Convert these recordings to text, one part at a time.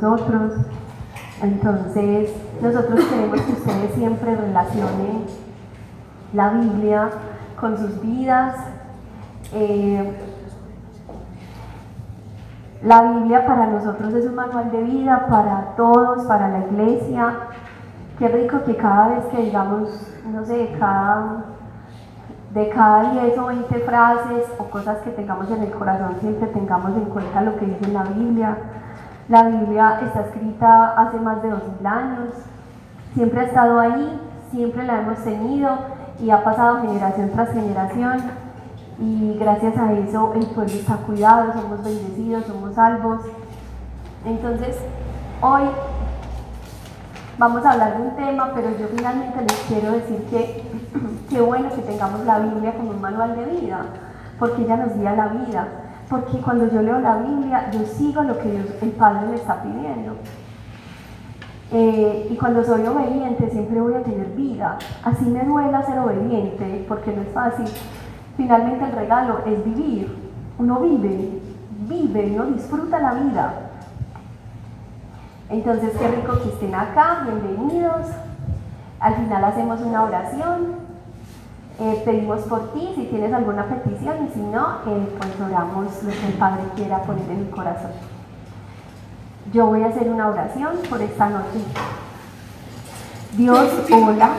nosotros. Entonces, nosotros queremos que ustedes siempre relacionen la Biblia con sus vidas. Eh, la Biblia para nosotros es un manual de vida, para todos, para la iglesia. Qué rico que cada vez que digamos, no sé, cada, de cada 10 o 20 frases o cosas que tengamos en el corazón, siempre tengamos en cuenta lo que dice la Biblia. La Biblia está escrita hace más de 2000 años, siempre ha estado ahí, siempre la hemos tenido y ha pasado generación tras generación. Y gracias a eso el pueblo está cuidado, somos bendecidos, somos salvos. Entonces, hoy vamos a hablar de un tema, pero yo finalmente les quiero decir que qué bueno que tengamos la Biblia como un manual de vida, porque ella nos guía la vida, porque cuando yo leo la Biblia, yo sigo lo que el Padre me está pidiendo. Eh, y cuando soy obediente siempre voy a tener vida. Así me duela ser obediente, porque no es fácil. Finalmente el regalo es vivir. Uno vive, vive, uno disfruta la vida. Entonces, qué rico que estén acá, bienvenidos. Al final hacemos una oración. Eh, pedimos por ti si tienes alguna petición y si no, eh, pues oramos lo que el Padre quiera poner en mi corazón. Yo voy a hacer una oración por esta noche. Dios, hola.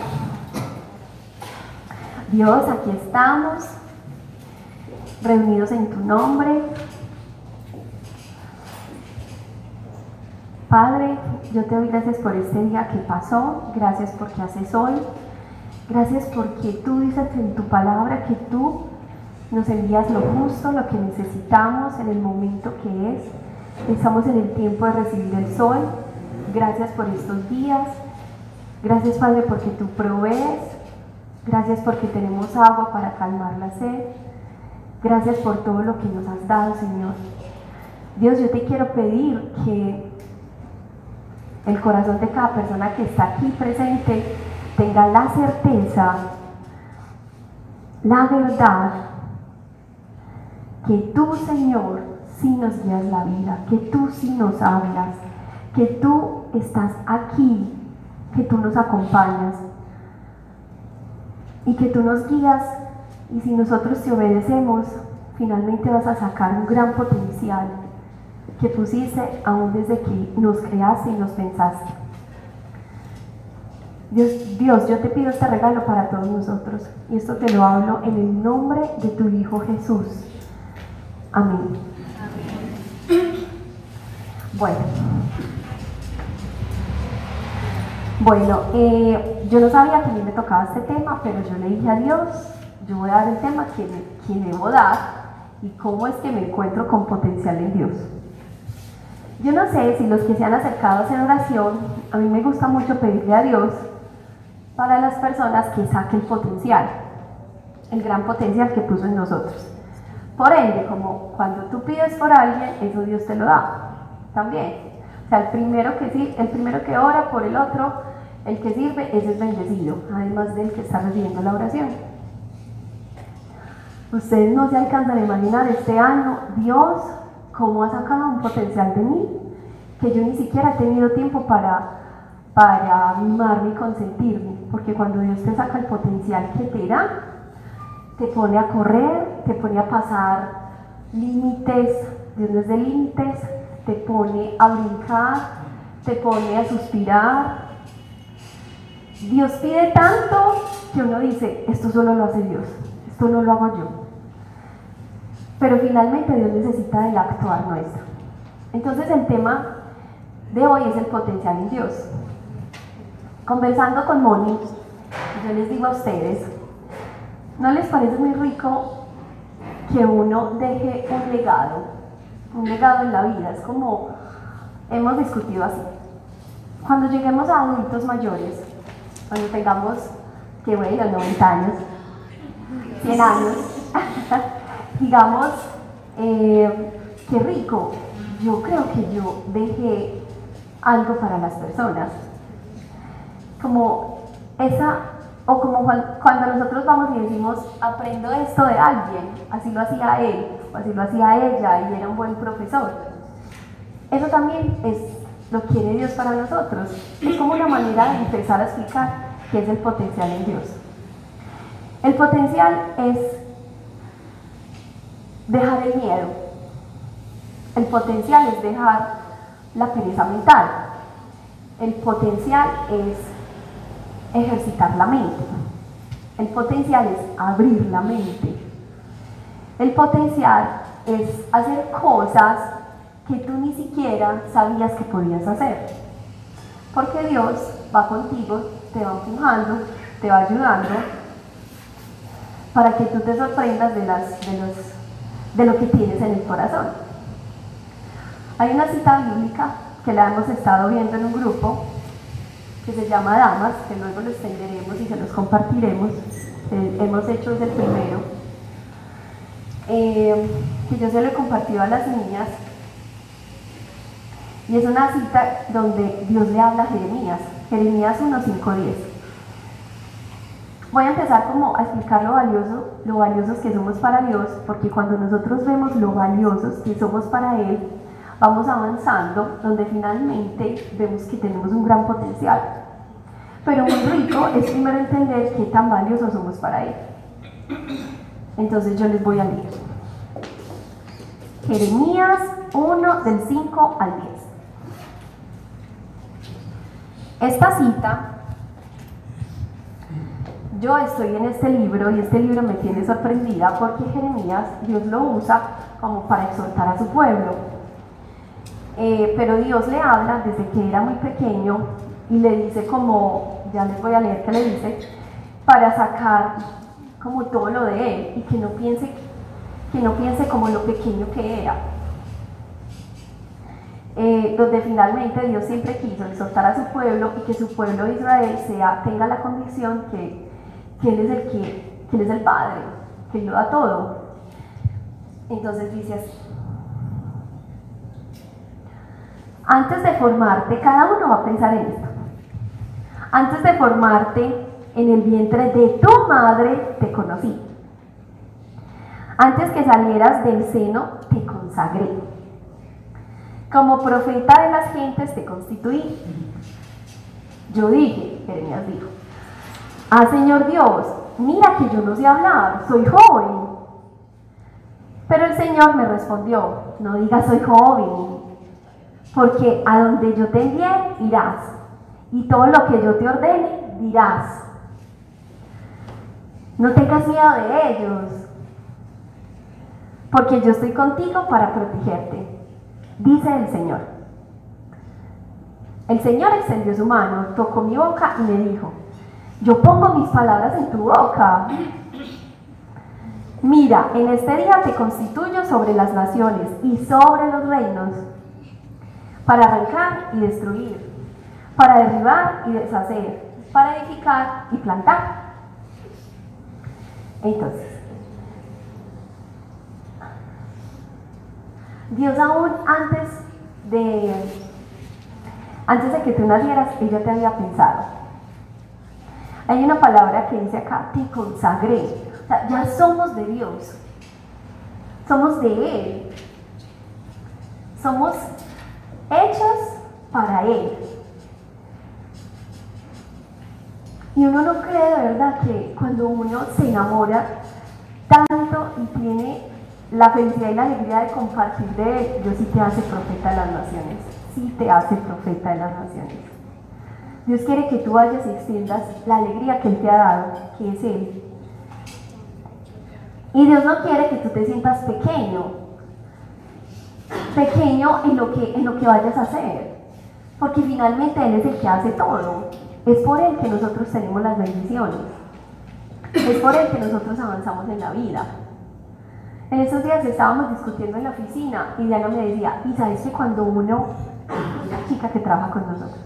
Dios, aquí estamos, reunidos en tu nombre. Padre, yo te doy gracias por este día que pasó, gracias porque haces hoy, gracias porque tú dices en tu palabra que tú nos envías lo justo, lo que necesitamos en el momento que es. Estamos en el tiempo de recibir el sol. Gracias por estos días. Gracias Padre porque tú provees. Gracias porque tenemos agua para calmar la sed. Gracias por todo lo que nos has dado, Señor. Dios, yo te quiero pedir que el corazón de cada persona que está aquí presente tenga la certeza, la verdad, que tú, Señor, sí nos guías la vida, que tú sí nos hablas, que tú estás aquí, que tú nos acompañas y que tú nos guías y si nosotros te obedecemos, finalmente vas a sacar un gran potencial que pusiste aún desde que nos creaste y nos pensaste. Dios, Dios, yo te pido este regalo para todos nosotros y esto te lo hablo en el nombre de tu Hijo Jesús. Amén. Bueno. Bueno, eh, yo no sabía que a mí me tocaba este tema, pero yo le dije a Dios, yo voy a dar el tema que, me, debo dar y cómo es que me encuentro con potencial en Dios. Yo no sé si los que se han acercado a hacer oración, a mí me gusta mucho pedirle a Dios para las personas que saquen potencial, el gran potencial que puso en nosotros. Por ende, como cuando tú pides por alguien, eso Dios te lo da también. O sea, el primero que, el primero que ora por el otro, el que sirve, ese es bendecido, además del que está recibiendo la oración. Ustedes no se alcanzan a imaginar este año Dios cómo ha sacado un potencial de mí que yo ni siquiera he tenido tiempo para, para mimarme y consentirme, porque cuando Dios te saca el potencial que te da, te pone a correr, te pone a pasar límites, Dios no es de límites, te pone a brincar, te pone a suspirar. Dios pide tanto que uno dice, esto solo lo hace Dios, esto no lo hago yo. Pero finalmente Dios necesita del actuar nuestro. Entonces el tema de hoy es el potencial en Dios. Conversando con Moni, yo les digo a ustedes, ¿no les parece muy rico que uno deje un legado un legado en la vida. Es como hemos discutido así. Cuando lleguemos a adultos mayores, cuando tengamos, que bueno, 90 años, 100 años, digamos, eh, qué rico, yo creo que yo dejé algo para las personas. Como esa, o como cuando nosotros vamos y decimos, aprendo esto de alguien, así lo hacía él, así lo hacía ella y era un buen profesor. Eso también es lo quiere Dios para nosotros. Es como una manera de empezar a explicar qué es el potencial en Dios. El potencial es dejar el miedo. El potencial es dejar la pereza mental. El potencial es ejercitar la mente. El potencial es abrir la mente. El potencial es hacer cosas que tú ni siquiera sabías que podías hacer. Porque Dios va contigo, te va empujando, te va ayudando para que tú te sorprendas de, las, de, los, de lo que tienes en el corazón. Hay una cita bíblica que la hemos estado viendo en un grupo que se llama Damas, que luego lo extenderemos y se los compartiremos. Eh, hemos hecho desde el primero. Eh, que yo se lo he compartido a las niñas y es una cita donde Dios le habla a Jeremías, Jeremías 1, 5, 10. Voy a empezar como a explicar lo valioso, lo valiosos que somos para Dios, porque cuando nosotros vemos lo valiosos que somos para Él, vamos avanzando, donde finalmente vemos que tenemos un gran potencial. Pero muy rico es primero entender qué tan valiosos somos para Él. Entonces yo les voy a leer. Jeremías 1 del 5 al 10. Esta cita, yo estoy en este libro y este libro me tiene sorprendida porque Jeremías, Dios lo usa como para exhortar a su pueblo. Eh, pero Dios le habla desde que era muy pequeño y le dice como, ya les voy a leer que le dice, para sacar como todo lo de él y que no piense, que no piense como lo pequeño que era. Eh, donde finalmente Dios siempre quiso exhortar a su pueblo y que su pueblo Israel sea, tenga la convicción que, Él es el que, que Él es el Padre, que lo da todo. Entonces dice así. Antes de formarte, cada uno va a pensar en esto. Antes de formarte en el vientre de tu madre, te conocí. Antes que salieras del seno, te consagré como profeta de las gentes te constituí. Yo dije, Jeremías dijo, ah Señor Dios, mira que yo no sé hablar, soy joven. Pero el Señor me respondió, no digas soy joven, porque a donde yo te envié irás, y todo lo que yo te ordene dirás. No tengas miedo de ellos, porque yo estoy contigo para protegerte dice el Señor. El Señor extendió su mano, tocó mi boca y me dijo, yo pongo mis palabras en tu boca. Mira, en este día te constituyo sobre las naciones y sobre los reinos, para arrancar y destruir, para derribar y deshacer, para edificar y plantar. Entonces, Dios aún antes de, antes de que tú nacieras, Él ya te había pensado. Hay una palabra que dice acá, te consagré. Ya somos de Dios. Somos de Él. Somos hechos para Él. Y uno no cree de verdad que cuando uno se enamora tanto y tiene la felicidad y la alegría de compartir de Él, Dios sí te hace profeta de las naciones, sí te hace profeta de las naciones. Dios quiere que tú vayas y extiendas la alegría que Él te ha dado, que es Él. Y Dios no quiere que tú te sientas pequeño, pequeño en lo que, en lo que vayas a hacer, porque finalmente Él es el que hace todo. Es por Él que nosotros tenemos las bendiciones. Es por Él que nosotros avanzamos en la vida. En esos días estábamos discutiendo en la oficina y Diana me decía, y sabes que cuando uno, una chica que trabaja con nosotros,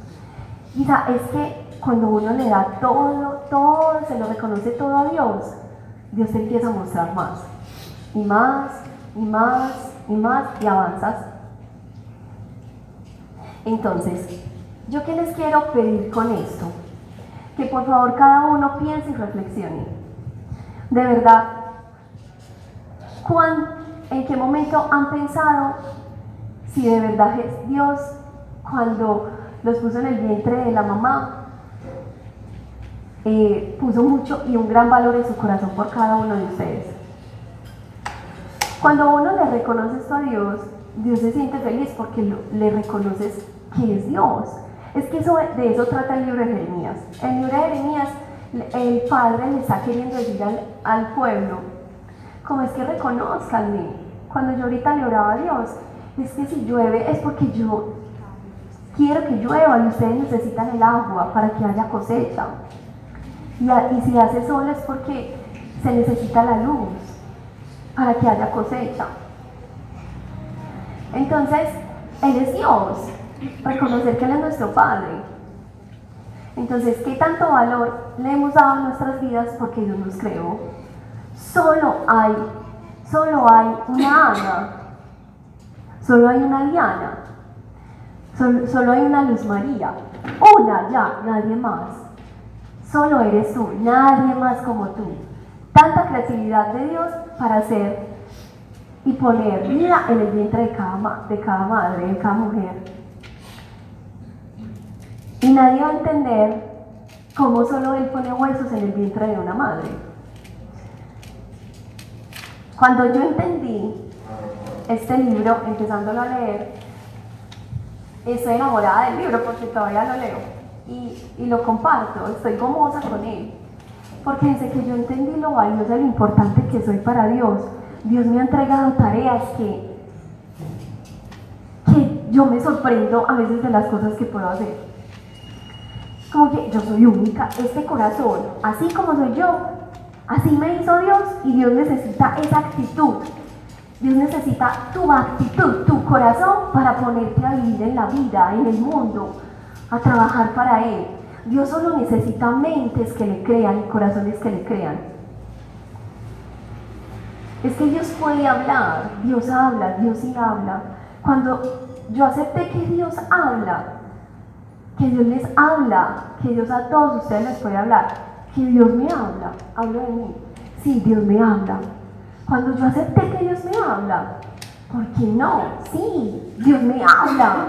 Isa, es que cuando uno le da todo, todo, se lo reconoce todo a Dios, Dios te empieza a mostrar más, y más, y más, y más, y avanzas. Entonces, yo qué les quiero pedir con esto, que por favor cada uno piense y reflexione. De verdad, ¿En qué momento han pensado si de verdad es Dios cuando los puso en el vientre de la mamá, eh, puso mucho y un gran valor en su corazón por cada uno de ustedes. Cuando uno le reconoce esto a Dios, Dios se siente feliz porque le reconoces que es Dios. Es que eso, de eso trata el libro de Jeremías. El libro de Jeremías, el padre le está queriendo decir al, pueblo, como es que reconozcanme. Cuando yo ahorita le oraba a Dios, es que si llueve es porque yo quiero que llueva y ustedes necesitan el agua para que haya cosecha. Y si hace sol es porque se necesita la luz para que haya cosecha. Entonces, Él es Dios, reconocer que Él es nuestro Padre. Entonces, ¿qué tanto valor le hemos dado a nuestras vidas porque Dios nos creó? Solo hay, solo hay una Ana, solo hay una Diana, solo, solo hay una Luz María, una ya, nadie más. Solo eres tú, nadie más como tú. Tanta creatividad de Dios para hacer y poner vida en el vientre de cada, de cada madre, de cada mujer. Y nadie va a entender cómo solo Él pone huesos en el vientre de una madre. Cuando yo entendí este libro, empezándolo a leer, estoy enamorada del libro porque todavía lo leo y, y lo comparto, estoy gomosa con él. Porque desde que yo entendí lo valioso y lo importante que soy para Dios, Dios me ha entregado tareas que, que yo me sorprendo a veces de las cosas que puedo hacer como que yo soy única, este corazón, así como soy yo, así me hizo Dios y Dios necesita esa actitud. Dios necesita tu actitud, tu corazón para ponerte a vivir en la vida, en el mundo, a trabajar para Él. Dios solo necesita mentes que le crean y corazones que le crean. Es que Dios puede hablar, Dios habla, Dios sí habla. Cuando yo acepté que Dios habla, que Dios les habla, que Dios a todos ustedes les puede hablar, que Dios me habla, hablo de mí. Sí, Dios me habla. Cuando yo acepté que Dios me habla, ¿por qué no? Sí, Dios me habla.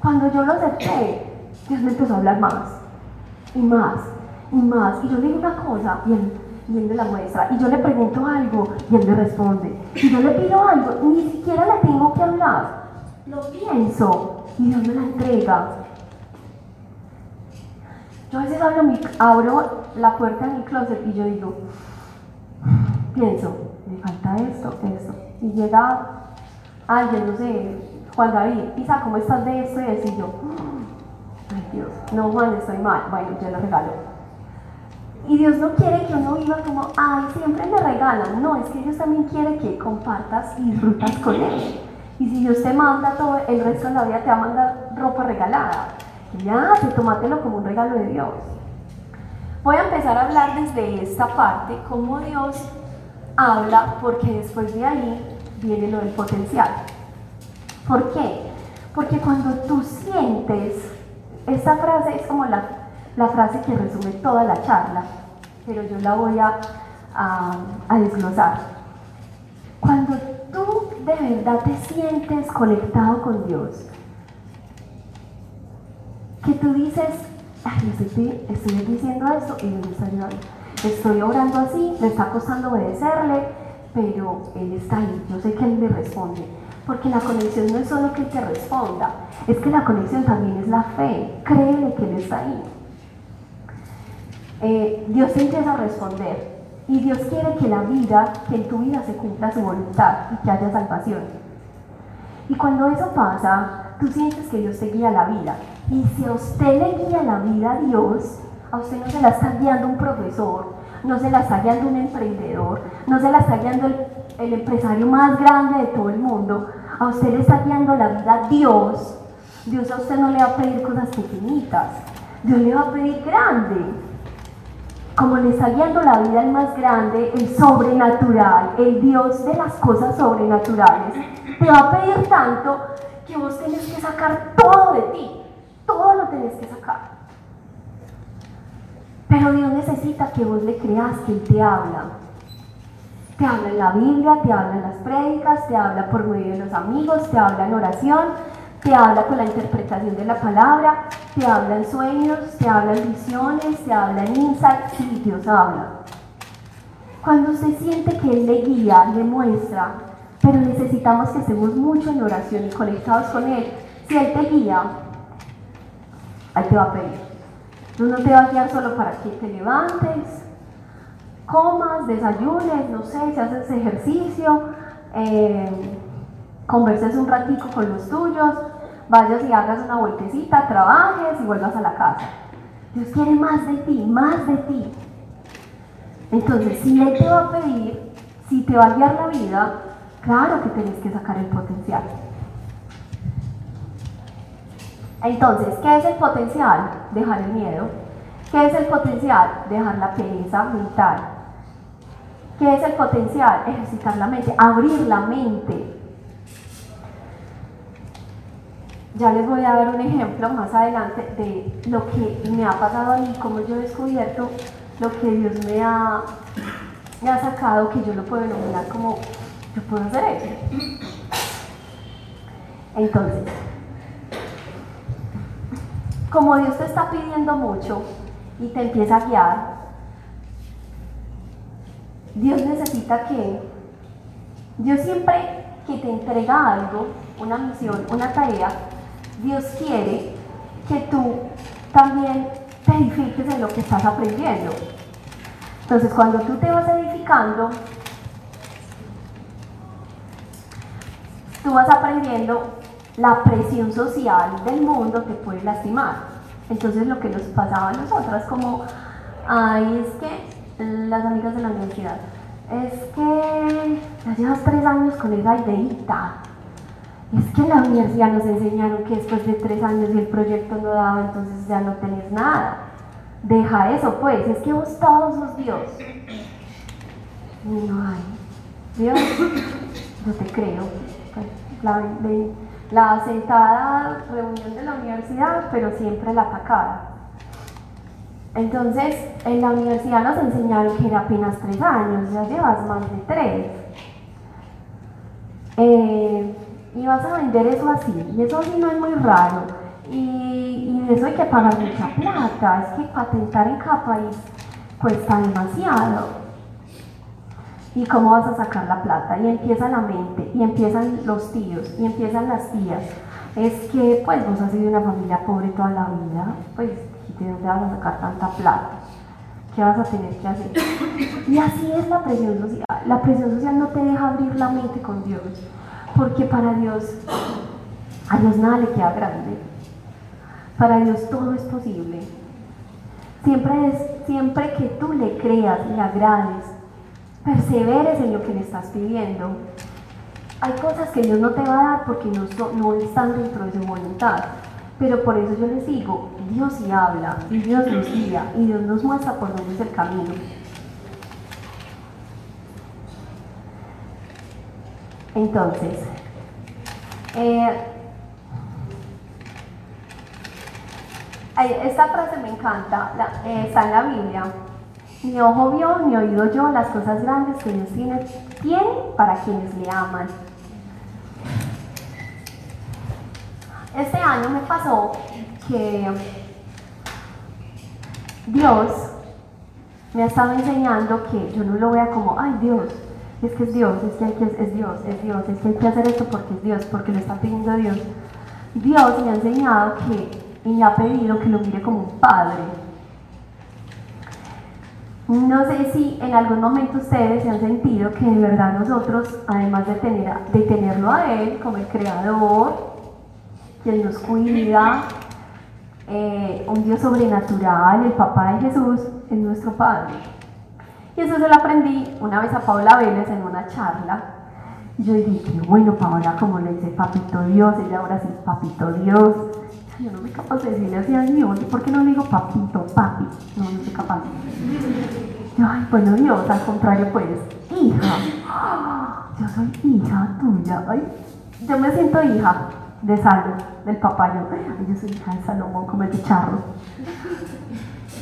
Cuando yo lo acepté, Dios me empezó a hablar más, y más, y más. Y yo le digo una cosa, y él, y me la muestra. Y yo le pregunto algo, y él me responde. Y yo le pido algo, ni siquiera le tengo que hablar. Lo pienso, y Dios me la entrega. Yo a veces abro, abro la puerta de mi closet y yo digo, pienso, me falta esto, esto. Y llega alguien, no sé, Juan David, Isa, ¿cómo estás de esto? Y yo, ay Dios, no Juan, estoy mal. Bueno, yo le regalo. Y Dios no quiere que uno viva como, ay, siempre me regalan. No, es que Dios también quiere que compartas y disfrutas con Él. Y si Dios te manda todo, el resto de la vida te va a mandar ropa regalada. Ya, y tómatelo como un regalo de Dios. Voy a empezar a hablar desde esta parte, cómo Dios habla, porque después de ahí viene lo del potencial. ¿Por qué? Porque cuando tú sientes, esta frase es como la, frase que resume toda la charla, pero yo la voy a, a, desglosar. Cuando tú de verdad te sientes conectado con Dios, que tú dices, ay, estoy, estoy diciendo esto y me está ayudando. Estoy orando así, me está costando obedecerle, pero Él está ahí, yo sé que Él me responde. Porque la conexión no es solo que te responda, es que la conexión también es la fe. Créeme que Él está ahí. Eh, Dios empieza a responder y Dios quiere que la vida, que en tu vida se cumpla su voluntad y que haya salvación. Y cuando eso pasa, tú sientes que Dios te guía la vida. Y si a usted le guía la vida a Dios, a usted no se la está guiando un profesor, no se la está guiando un emprendedor, no se la está guiando el, el empresario más grande de todo el mundo, a usted le está guiando la vida Dios. Dios a usted no le va a pedir cosas pequeñitas, Dios le va a pedir grande. Como le está guiando la vida al más grande, el sobrenatural, el Dios de las cosas sobrenaturales, te va a pedir tanto que vos tenés que sacar todo de ti todo lo tenés que sacar. Pero Dios necesita que vos le creas que Él te habla. Te habla en la Biblia, te habla en las prédicas, te habla por medio de los amigos, te habla en oración, te habla con la interpretación de la palabra, te habla en sueños, te habla en visiones, te habla en insight, sí, Dios habla. Cuando usted siente que Él le guía, le muestra, pero necesitamos que estemos mucho en oración y conectados con Él, si Él te guía, Él te va a pedir. No, te va a guiar solo para que te levantes, comas, desayunes, no sé, si haces ejercicio, eh, converses un ratico con los tuyos, vayas y hagas una vueltecita, trabajes y vuelvas a la casa. Dios quiere más de ti, más de ti. Entonces, si Él te va a pedir, si te va a guiar la vida, claro que tienes que sacar el potencial. Entonces, ¿qué es el potencial? Dejar el miedo. ¿Qué es el potencial? Dejar la pereza mental. ¿Qué es el potencial? Ejercitar la mente, abrir la mente. Ya les voy a dar un ejemplo más adelante de lo que me ha pasado a mí, cómo yo he descubierto lo que Dios me ha, me ha sacado, que yo lo puedo denominar como yo puedo hacer eso. Entonces, como Dios te está pidiendo mucho y te empieza a guiar, Dios necesita que, Dios siempre que te entrega algo, una misión, una tarea, Dios quiere que tú también te edifiques en lo que estás aprendiendo. Entonces, cuando tú te vas edificando, tú vas aprendiendo la presión social del mundo te puede lastimar. Entonces, lo que nos pasaba a nosotras, como, ay, es que las amigas de la universidad, es que ya llevas tres años con esa ideita. Es que la universidad nos enseñaron que después de tres años y el proyecto no daba, entonces ya no tenés nada. Deja eso, pues, es que vos todos sos Dios. No hay. Dios, yo te creo. Pues, la, la sentada reunión de la universidad, pero siempre la atacada. Entonces, en la universidad nos enseñaron que era apenas tres años, ya llevas más de tres. Eh, y vas a vender eso así, y eso sí no es muy raro. Y, y eso hay que pagar mucha plata, es que patentar en cada país cuesta demasiado. ¿Y cómo vas a sacar la plata? Y empieza la mente, y empiezan los tíos, y empiezan las tías. Es que, pues, vos has sido una familia pobre toda la vida, pues, ¿de dónde vas a sacar tanta plata? ¿Qué vas a tener que hacer? Y así es la presión social. La presión social no te deja abrir la mente con Dios, porque para Dios, a Dios nada le queda grande. Para Dios todo es posible. Siempre, es, siempre que tú le creas le agrades, perseveres en lo que le estás pidiendo. Hay cosas que Dios no te va a dar porque no, no están dentro de su voluntad. Pero por eso yo les digo, Dios sí habla, y Dios nos guía, y Dios nos muestra por dónde es el camino. Entonces, eh, esta frase me encanta, eh, está en la Biblia, mi ojo vio, mi oído yo las cosas grandes que Dios tiene, tiene para quienes le aman. Este año me pasó que Dios me ha estado enseñando que yo no lo vea como, ay Dios, es que es Dios, es que, hay que es Dios, es Dios, es que hay que hacer esto porque es Dios, porque lo está pidiendo Dios. Dios me ha enseñado que y me ha pedido que lo mire como un padre no sé si en algún momento ustedes se han sentido que de verdad nosotros, además de, tener, de tenerlo a Él como el Creador, quien nos cuida, eh, un Dios sobrenatural, el Papá de Jesús, es nuestro Padre. Y eso se lo aprendí una vez a Paula Vélez en una charla. Yo dije, bueno, Paula, como le dice Papito Dios, ella ahora sí Papito Dios. Yo no soy capaz de decirle así a Dios, ¿por qué no le digo papito, papi? No, no soy capaz. Yo, ay, bueno, Dios, al contrario, pues, hija. Yo soy hija tuya. Ay, yo me siento hija de Salomón, del papá. Yo, yo soy hija de Salomón, como el chicharro.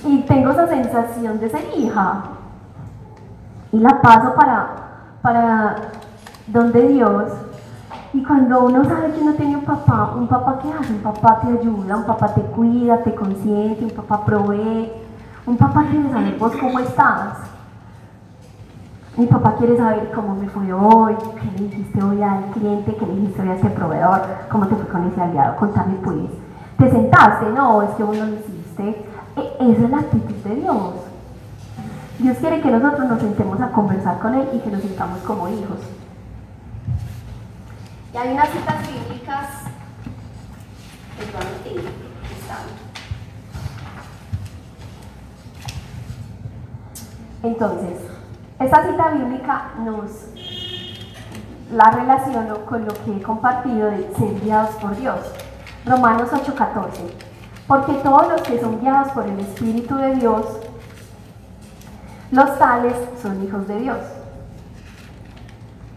Y tengo esa sensación de ser hija. Y la paso para, para donde Dios Y cuando uno sabe que uno tiene un papá, un papá que hace, un papá te ayuda, un papá te cuida, te consiente, un papá provee, un papá quiere saber vos cómo estás. Mi papá quiere saber cómo me fue hoy, qué le dijiste hoy al cliente, qué le dijiste hoy a ese proveedor, cómo te fue con ese aliado, contame pues. ¿Te sentaste? No, es que vos no lo hiciste. E, esa es la actitud de Dios. Dios quiere que nosotros nos sentemos a conversar con Él y que nos sintamos como hijos. Y hay unas citas bíblicas que. Entonces, esta cita bíblica nos la relaciono con lo que he compartido de ser guiados por Dios. Romanos 8:14. Porque todos los que son guiados por el Espíritu de Dios, los tales son hijos de Dios.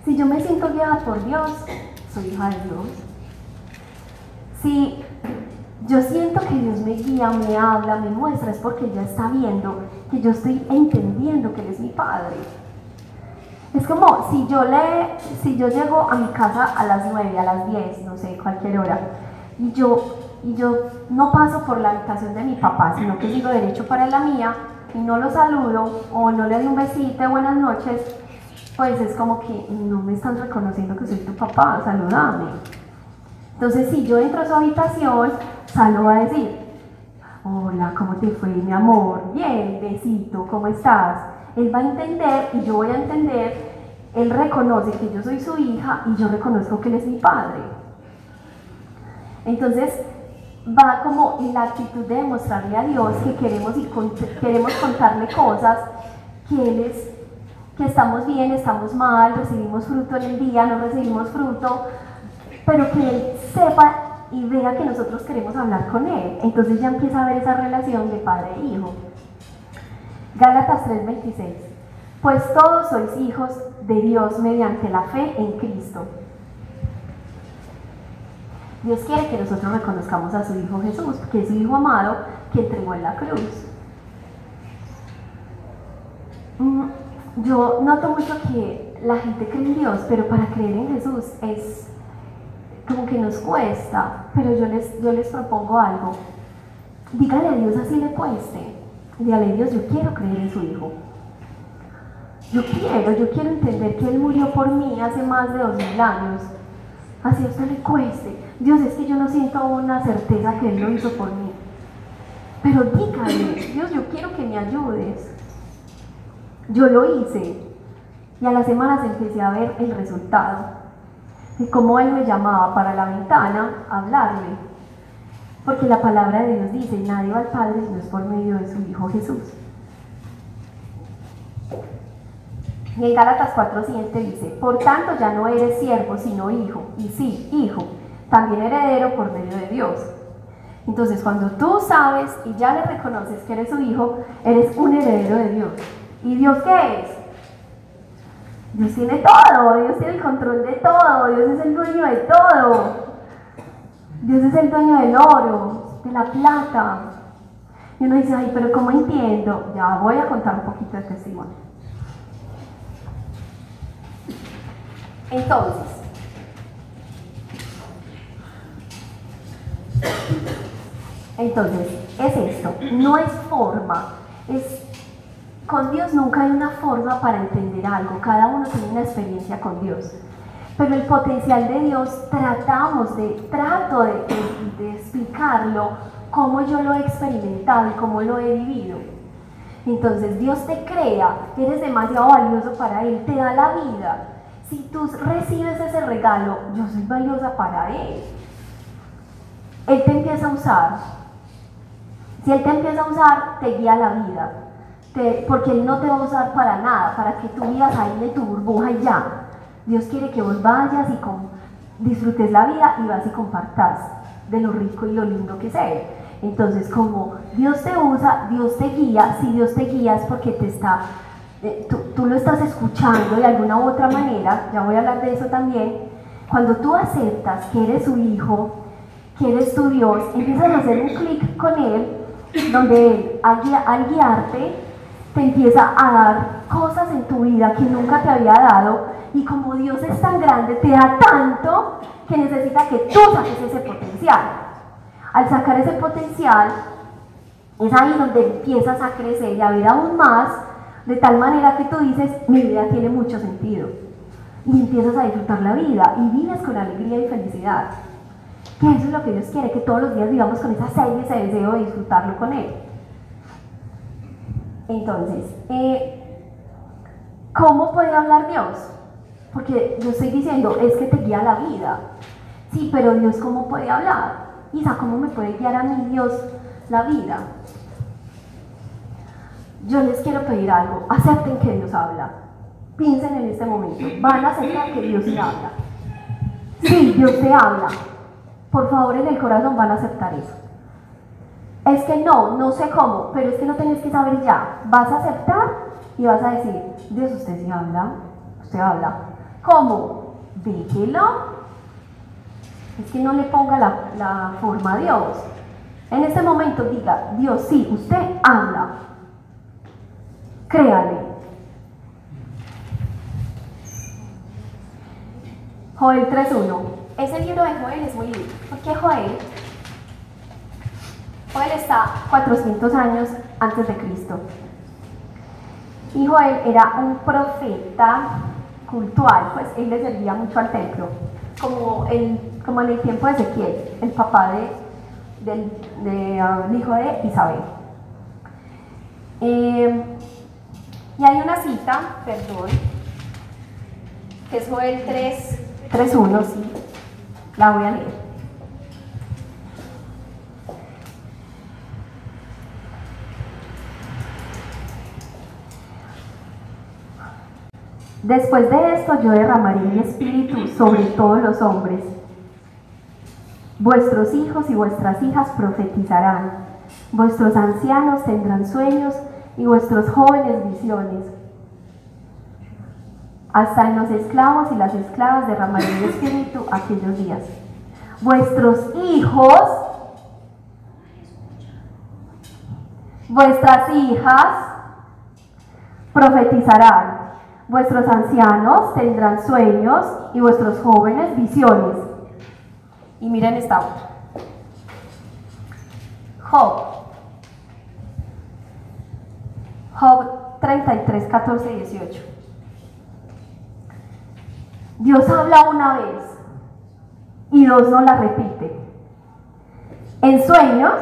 Si yo me siento guiada por Dios, soy hija de Dios. Si yo siento que Dios me guía, me habla, me muestra, es porque ya está viendo que yo estoy entendiendo que Él es mi Padre. Es como si yo le, si yo llego a mi casa a las 9, a las 10, no sé, cualquier hora, y yo, y yo no paso por la habitación de mi papá, sino que sigo derecho para la mía y no lo saludo o no le doy un besito, buenas noches, pues es como que no me están reconociendo que soy tu papá, saludame. Entonces, si yo entro a su habitación, salgo a decir, hola, ¿cómo te fue, mi amor? Bien, besito, ¿cómo estás? Él va a entender y yo voy a entender, él reconoce que yo soy su hija y yo reconozco que él es mi padre. Entonces, va como en la actitud de demostrarle a Dios que queremos, y queremos contarle cosas, que Él es que estamos bien, estamos mal, recibimos fruto en el día, no recibimos fruto, pero que Él sepa y vea que nosotros queremos hablar con Él. Entonces ya empieza a ver esa relación de padre e hijo. Gálatas 3:26. Pues todos sois hijos de Dios mediante la fe en Cristo. Dios quiere que nosotros reconozcamos a su Hijo Jesús, que es su Hijo amado que entregó en la cruz. Mm, yo noto mucho que la gente cree en Dios, pero para creer en Jesús es como que nos cuesta. Pero yo les, yo les propongo algo. Dígale a Dios así le cueste. Dígale Dios, yo quiero creer en su Hijo. Yo quiero, yo quiero entender que Él murió por mí hace más de dos mil años. Así a usted le cueste. Dios, es que yo no siento una certeza que Él lo hizo por mí. Pero dígale, Dios, yo quiero que me ayudes. Yo lo hice y a las semanas empecé a ver el resultado de cómo Él me llamaba para la ventana a hablarle. Porque la palabra de Dios dice, nadie va al Padre si no es por medio de su Hijo Jesús. Y en Gálatas 4 siguiente dice, por tanto ya no eres siervo, sino hijo. Y sí, hijo, también heredero por medio de Dios. Entonces, cuando tú sabes y ya le reconoces que eres su hijo, eres un heredero de Dios. ¿Y Dios qué es? Dios tiene todo, Dios tiene el control de todo, Dios es el dueño de todo. Dios es el dueño del oro, de la plata. Y uno dice, ay, pero ¿cómo entiendo? Ya voy a contar un poquito de testimonio. Entonces, entonces, es esto, no es forma, es con Dios nunca hay una forma para entender algo, cada uno tiene una experiencia con Dios. Pero el potencial de Dios tratamos de, trato de, explicarlo como yo lo he experimentado y cómo lo he vivido. Entonces Dios te crea, eres demasiado valioso para Él, te da la vida. Si tú recibes ese regalo, yo soy valiosa para Él. Él te empieza a usar. Si Él te empieza a usar, te guía la vida porque Él no te va a usar para nada, para que tú vivas ahí de tu burbuja y ya. Dios quiere que vos vayas y disfrutes la vida y vas y compartas de lo rico y lo lindo que es Él. Entonces, como Dios te usa, Dios te guía, si Dios te guía es porque te está, eh, tú, tú lo estás escuchando de alguna u otra manera, ya voy a hablar de eso también, cuando tú aceptas que eres su hijo, que eres tu Dios, empiezas a hacer un clic con Él, donde Él, al guiarte, te empieza a dar cosas en tu vida que nunca te había dado Y como Dios es tan grande, te da tanto que necesita que tú saques ese potencial. Al sacar ese potencial, es ahí donde empiezas a crecer y a ver aún más, de tal manera que tú dices, mi vida tiene mucho sentido. Y empiezas a disfrutar la vida y vives con alegría y felicidad. Que eso es lo que Dios quiere, que todos los días vivamos con esa sed y ese deseo de disfrutarlo con Él. Entonces, eh, ¿cómo puede hablar Dios? Porque yo estoy diciendo, es que te guía la vida. Sí, pero Dios, ¿cómo puede hablar? Isa, ¿cómo me puede guiar a mí Dios la vida? Yo les quiero pedir algo, acepten que Dios habla. Piensen en este momento, van a aceptar que Dios te habla. Sí, Dios te habla. Por favor, en el corazón van a aceptar eso. Es que no, no sé cómo, pero es que no tenés que saber ya. Vas a aceptar y vas a decir, Dios, usted sí habla, usted habla. ¿Cómo? Déjelo. Es que no le ponga la, la forma a Dios. En este momento diga, Dios, sí, usted habla. Créale. Joel 3.1. Ese libro de Joel es muy lindo, porque Joel, Joel está 400 años antes de Cristo. Y Joel era un profeta cultural, pues él le servía mucho al templo, como, el, como en el tiempo de Ezequiel, el papá de, del, uh, hijo de Isabel. Eh, y hay una cita, perdón, que es Joel 3, 3.1, sí, la voy a leer. Después de esto yo derramaré mi espíritu sobre todos los hombres. Vuestros hijos y vuestras hijas profetizarán. Vuestros ancianos tendrán sueños y vuestros jóvenes visiones. Hasta en los esclavos y las esclavas derramaré mi espíritu aquellos días. Vuestros hijos, vuestras hijas profetizarán Vuestros ancianos tendrán sueños y vuestros jóvenes visiones. Y miren esta otra. Job. Job 33, 14 18. Dios habla una vez y dos no la repite. En sueños,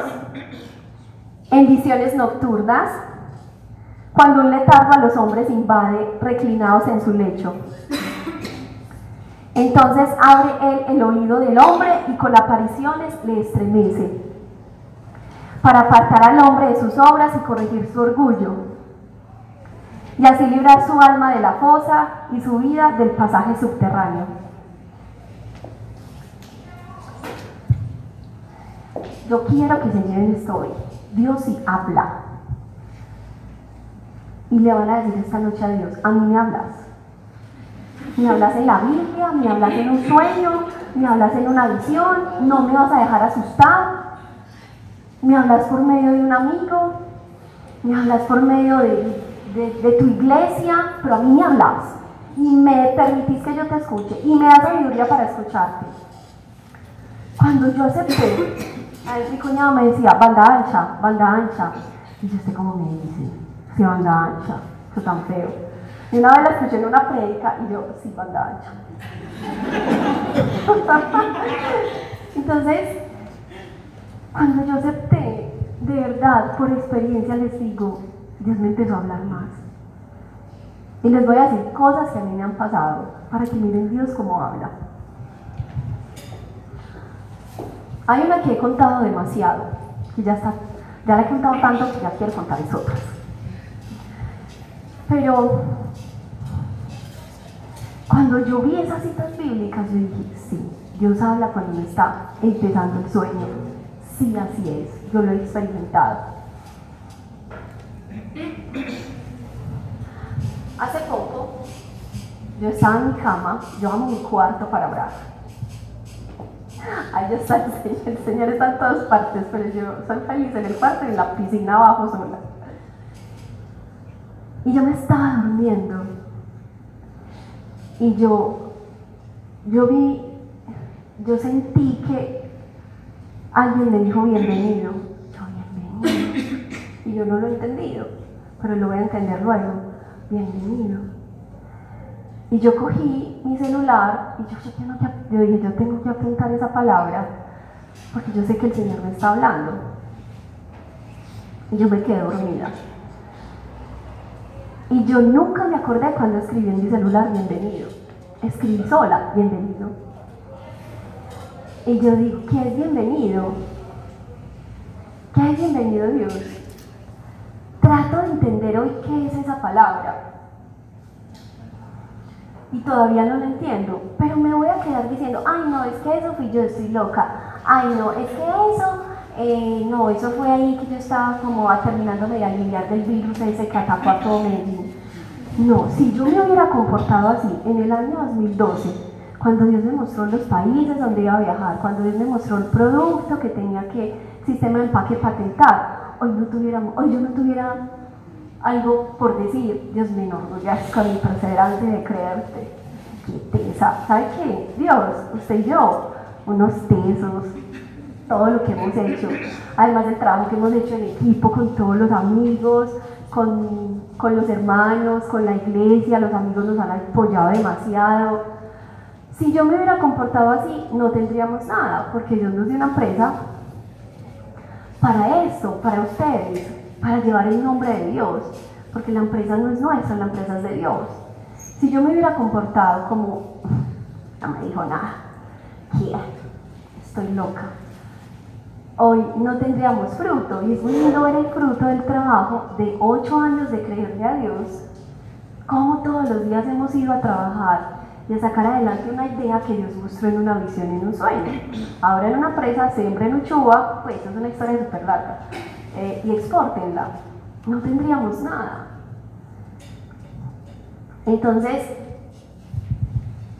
en visiones nocturnas, cuando un letargo a los hombres invade reclinados en su lecho. Entonces abre él el oído del hombre y con apariciones le estremece, para apartar al hombre de sus obras y corregir su orgullo, y así librar su alma de la fosa y su vida del pasaje subterráneo. Yo quiero que se lleven esto hoy. Dios sí habla y le van a decir esta noche a Dios, a mí me hablas. Me hablas en la Biblia, me hablas en un sueño, me hablas en una visión, no me vas a dejar asustar, me hablas por medio de un amigo, me hablas por medio de, de, tu iglesia, pero a mí me hablas y me permitís que yo te escuche y me das sabiduría para escucharte. Cuando yo acepté, a mi cuñado me decía, banda ancha, banda ancha, y yo sé cómo me dice, Sí, banda ancha, eso tan feo. Y una vez la escuché en una predica y yo, sí, banda ancha. Entonces, cuando yo acepté, de verdad, por experiencia les digo, Dios me empezó a hablar más. Y les voy a decir cosas que a mí me han pasado para que miren Dios cómo habla. Hay una que he contado demasiado, que ya está, ya la he contado tanto que ya quiero contarles otras. Pero cuando yo vi esas citas bíblicas, yo dije, sí, Dios habla cuando está empezando el sueño. Sí, así es, yo lo he experimentado. Hace poco, yo estaba en mi cama, yo amo mi cuarto para orar. Ya está el Señor, el Señor está en todas partes, pero yo soy feliz en el cuarto y en la piscina abajo sola. Y yo me estaba durmiendo. Y yo, yo vi, yo sentí que alguien me dijo bienvenido. Yo, bienvenido. Y yo no lo he entendido, pero lo voy a entender luego. Bienvenido. Y yo cogí mi celular y yo, yo, tengo que, yo dije, yo tengo que apuntar esa palabra porque yo sé que el Señor me está hablando. Y yo me quedé dormida. Y yo nunca me acordé cuando escribí en mi celular bienvenido. Escribí sola, bienvenido. Y yo digo, ¿qué es bienvenido? ¿Qué es bienvenido Dios? Trato de entender hoy qué es esa palabra. Y todavía no lo entiendo, pero me voy a quedar diciendo, ay no, es que eso fui yo, estoy loca. Ay no, es que eso eh, no, eso fue ahí que yo estaba como terminándome de aliviar del virus ese que atacó a todo Medellín. No, si yo me hubiera comportado así en el año 2012, cuando Dios me mostró los países donde iba a viajar, cuando Dios me mostró el producto que tenía que, sistema de empaque patentar, hoy, no tuviéramos, hoy yo no tuviera algo por decir, Dios me enorgullezco con mi perseverancia de creerte. ¿sabe qué? Dios, usted y yo, unos tesos, todo lo que hemos hecho, además del trabajo que hemos hecho en equipo con todos los amigos, con, con los hermanos, con la iglesia, los amigos nos han apoyado demasiado. Si yo me hubiera comportado así, no tendríamos nada, porque Dios nos dio una empresa para eso, para ustedes, para llevar el nombre de Dios, porque la empresa no es nuestra, la empresa es de Dios. Si yo me hubiera comportado como, no me dijo nada, ¿qué? Estoy loca hoy no tendríamos fruto. Y es muy lindo ver el fruto del trabajo de ocho años de creerle a Dios, cómo todos los días hemos ido a trabajar y a sacar adelante una idea que Dios mostró en una visión, en un sueño. Ahora en una presa, siempre en Uchuva, pues es una historia súper larga, eh, y exportenla. No tendríamos nada. Entonces,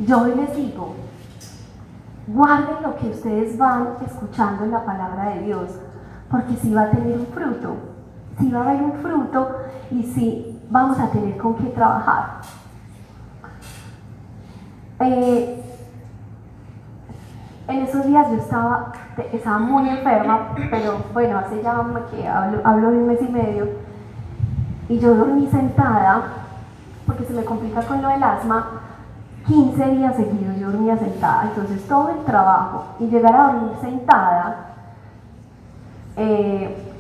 yo les digo, Guarden lo que ustedes van escuchando en la palabra de Dios, porque si va a tener un fruto, si va a haber un fruto y si vamos a tener con qué trabajar. Eh, en esos días yo estaba, estaba muy enferma, pero bueno, hace ya que hablo, hablo de un mes y medio, y yo dormí sentada, porque se me complica con lo del asma, 15 días seguidos yo dormía sentada, entonces todo el trabajo y llegar a dormir sentada eh,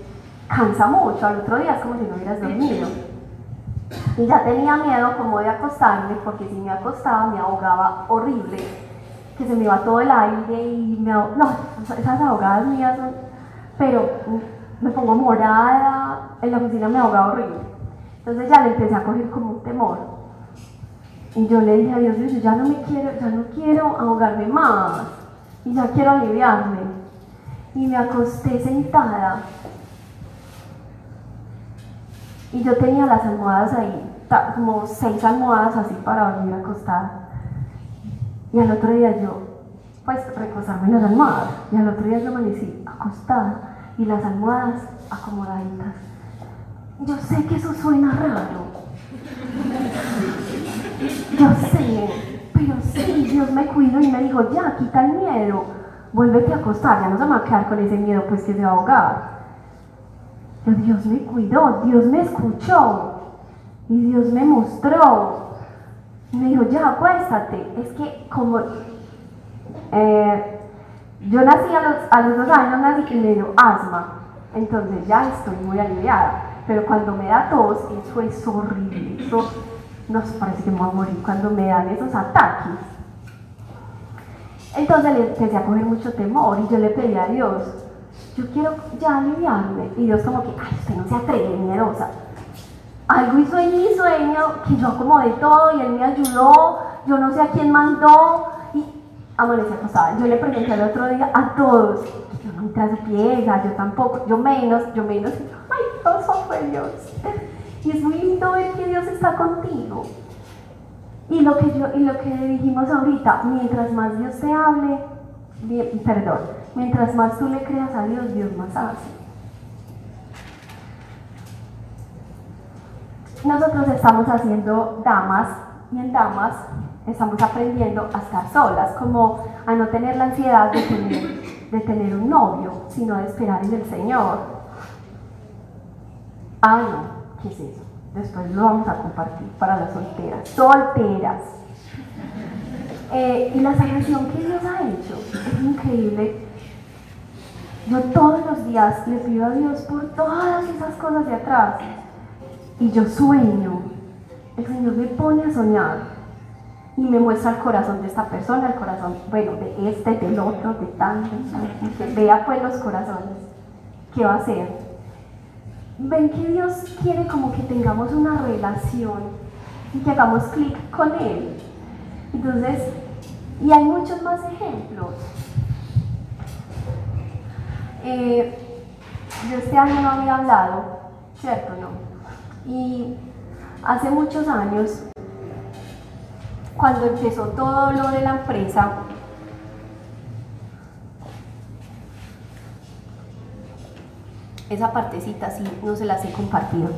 cansa mucho, al otro día es como si no hubieras dormido. Y ya tenía miedo como de acostarme, porque si me acostaba me ahogaba horrible, que se me iba todo el aire y me no, esas ahogadas mías son, pero me pongo morada, en la oficina me ahogaba horrible. Entonces ya le empecé a coger como un temor. Y yo le dije a Dios, Dios, ya no me quiero, ya no quiero ahogarme más. Y ya quiero aliviarme. Y me acosté sentada. Y yo tenía las almohadas ahí, como seis almohadas así para dormir acostada. Y al otro día yo, pues recostarme las almohadas. Y al otro día yo amanecí acostada y las almohadas acomodaditas. Yo sé que eso suena raro, yo sé, pero sí, Dios me cuidó y me dijo, ya, quita el miedo, vuélvete a acostar, ya no se va a quedar con ese miedo, pues que se va a ahogar. Pero Dios me cuidó, Dios me escuchó y Dios me mostró. me dijo, ya, acuéstate. Es que como eh, yo nací a los, a los dos años, nací y me dio asma, entonces ya estoy muy aliviada. Pero cuando me da tos, eso es horrible. Eso, nos parece que me voy a morir cuando me dan esos ataques. Entonces le empecé a coger mucho temor y yo le pedí a Dios, yo quiero ya aliviarme. Y Dios como que, ay, usted no se atreve, miedosa. Algo hizo en mi sueño que yo acomodé todo y Él me ayudó, yo no sé a quién mandó y amanecí acostada. Yo le pregunté el otro día a todos, yo no me traspieza, yo tampoco, yo menos, yo menos. Ay, todo fue Dios. Y es muy lindo ver que Dios está contigo. Y lo que, yo, y lo que dijimos ahorita, mientras más Dios te hable, perdón, mientras más tú le creas a Dios, Dios más hace. Nosotros estamos haciendo damas y en damas estamos aprendiendo a estar solas, como a no tener la ansiedad de tener, de tener un novio, sino de esperar en el Señor. Ah, no, ¿qué es eso? Después lo vamos a compartir para las solteras. Solteras. Eh, y la sanación que Dios ha hecho es increíble. Yo todos los días le pido a Dios por todas esas cosas de atrás. Y yo sueño. El Señor me pone a soñar y me muestra el corazón de esta persona, el corazón, bueno, de este, del otro, de tantos, que vea pues los corazones, ¿qué va a hacer? Ven que Dios quiere como que tengamos una relación y que hagamos clic con Él. Entonces, y hay muchos más ejemplos. Eh, yo este año no había hablado, ¿cierto? No. Y hace muchos años cuando empezó todo lo de la empresa, esa partecita sí no se las he compartido.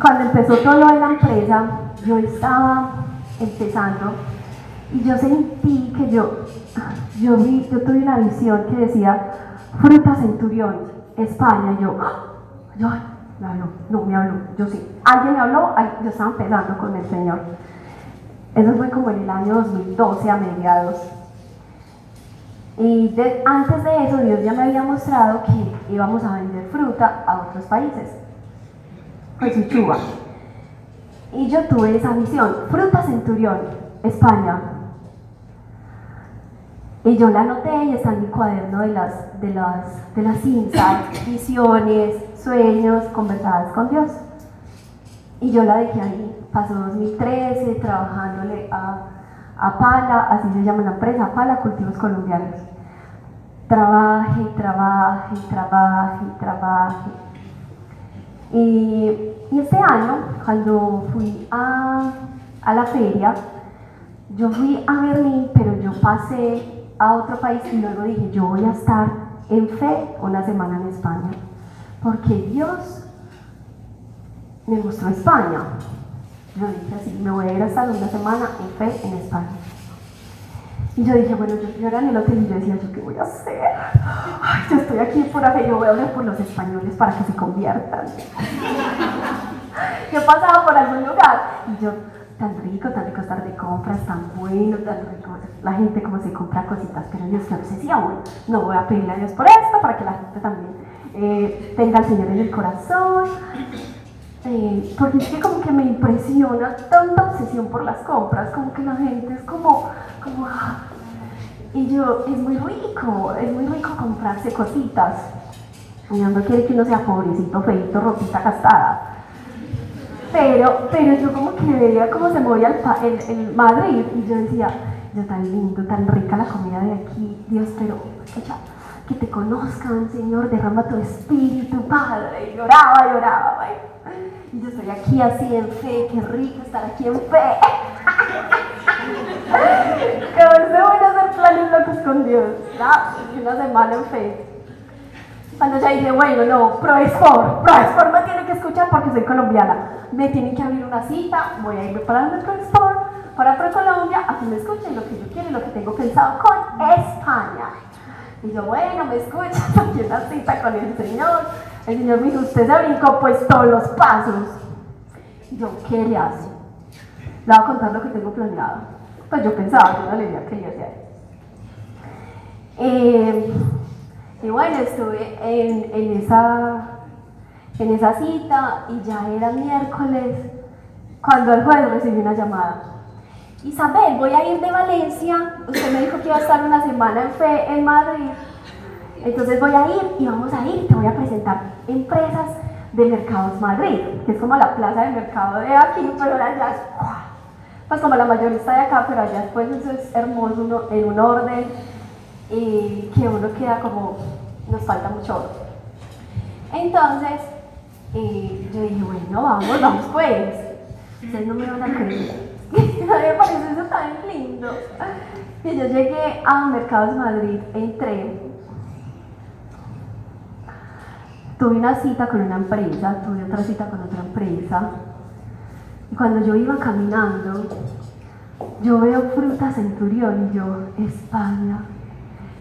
Cuando empezó todo lo de la empresa, yo estaba empezando y yo sentí que yo, yo, vi, yo tuve una visión que decía Fruta Centurión, España, yo, yo, no, no me habló, yo sí, alguien me habló, yo estaba empezando con el Señor. Eso fue como en el año 2012 a mediados. Y antes de eso Dios ya me había mostrado que íbamos a vender fruta a otros países. Pues Uchuba. Y yo tuve esa visión, fruta centurión, España. Y yo la anoté y está en mi cuaderno de las, de las, de las visiones, sueños, conversadas con Dios. Y yo la dejé ahí. Pasó 2013 trabajándole a, a Pala, así se llama la empresa, Pala Cultivos Colombianos. Trabaje, trabaje, trabaje, trabaje. Y, y este año, cuando fui a, a la feria, yo fui a Berlín, pero yo pasé a otro país y luego dije, yo voy a estar en fe una semana en España, porque Dios me mostró España. Yo dije así, me voy a ir a estar una semana en fe en España. Y yo dije, bueno, yo, era en el hotel y yo decía, ¿yo qué voy a hacer? Yo estoy aquí por fe, yo voy a hablar por los españoles para que se conviertan. yo pasaba por algún lugar y yo, tan rico, tan rico estar de compras, tan bueno, tan rico, la gente como se compra cositas, pero Dios, qué obsesión, no voy a pedirle a Dios por esto, para que la gente también eh, tenga al Señor en el corazón, eh, porque es que como que me impresiona tanta obsesión por las compras, como que la gente es como, como ah, y yo, es muy rico, es muy rico comprarse cositas. Y no quiere que uno sea pobrecito, feito, ropita gastada. Pero, pero yo como que veía cómo se movía el, el, Madrid y yo decía, yo tan lindo, tan rica la comida de aquí, Dios, pero escucha, que te conozcan, Señor, derrama tu espíritu, Padre. Y lloraba, lloraba, y yo estoy aquí así en fe, qué rico estar aquí en fe. es bueno hacer planes locos con Dios, ¿no? Una semana en fe. Cuando ya dije, bueno, no, ProExport, ProExport me tiene que escuchar porque soy colombiana. Me tienen que abrir una cita, voy a irme para el ProExport, para ProColombia, a que me escuchen lo que yo quiero lo que tengo pensado con España. Y yo, bueno, me escuchan, aquí una cita con el Señor el Señor me dijo, usted se brincó pues todos los pasos. Yo, ¿qué le hace? Le voy a contar lo que tengo planeado. Pues yo pensaba que no le que le. Eh, y bueno, estuve en, en, esa, en esa cita y ya era miércoles cuando el jueves recibí una llamada. Isabel, voy a ir de Valencia. Usted me dijo que iba a estar una semana en fe en Madrid entonces voy a ir y vamos a ir, te voy a presentar empresas de Mercados Madrid, que es como la plaza de mercado de aquí, pero allá es, pues como la mayoría está de acá, pero allá después eso es hermoso en un orden que uno queda como, nos falta mucho orden. Entonces, eh, yo dije, bueno, vamos, vamos pues. Ustedes no me van a creer. me parece eso tan lindo. Y yo llegué a Mercados Madrid, entré tuve una cita con una empresa, tuve otra cita con otra empresa. Y cuando yo iba caminando, yo veo fruta centurión y yo, España,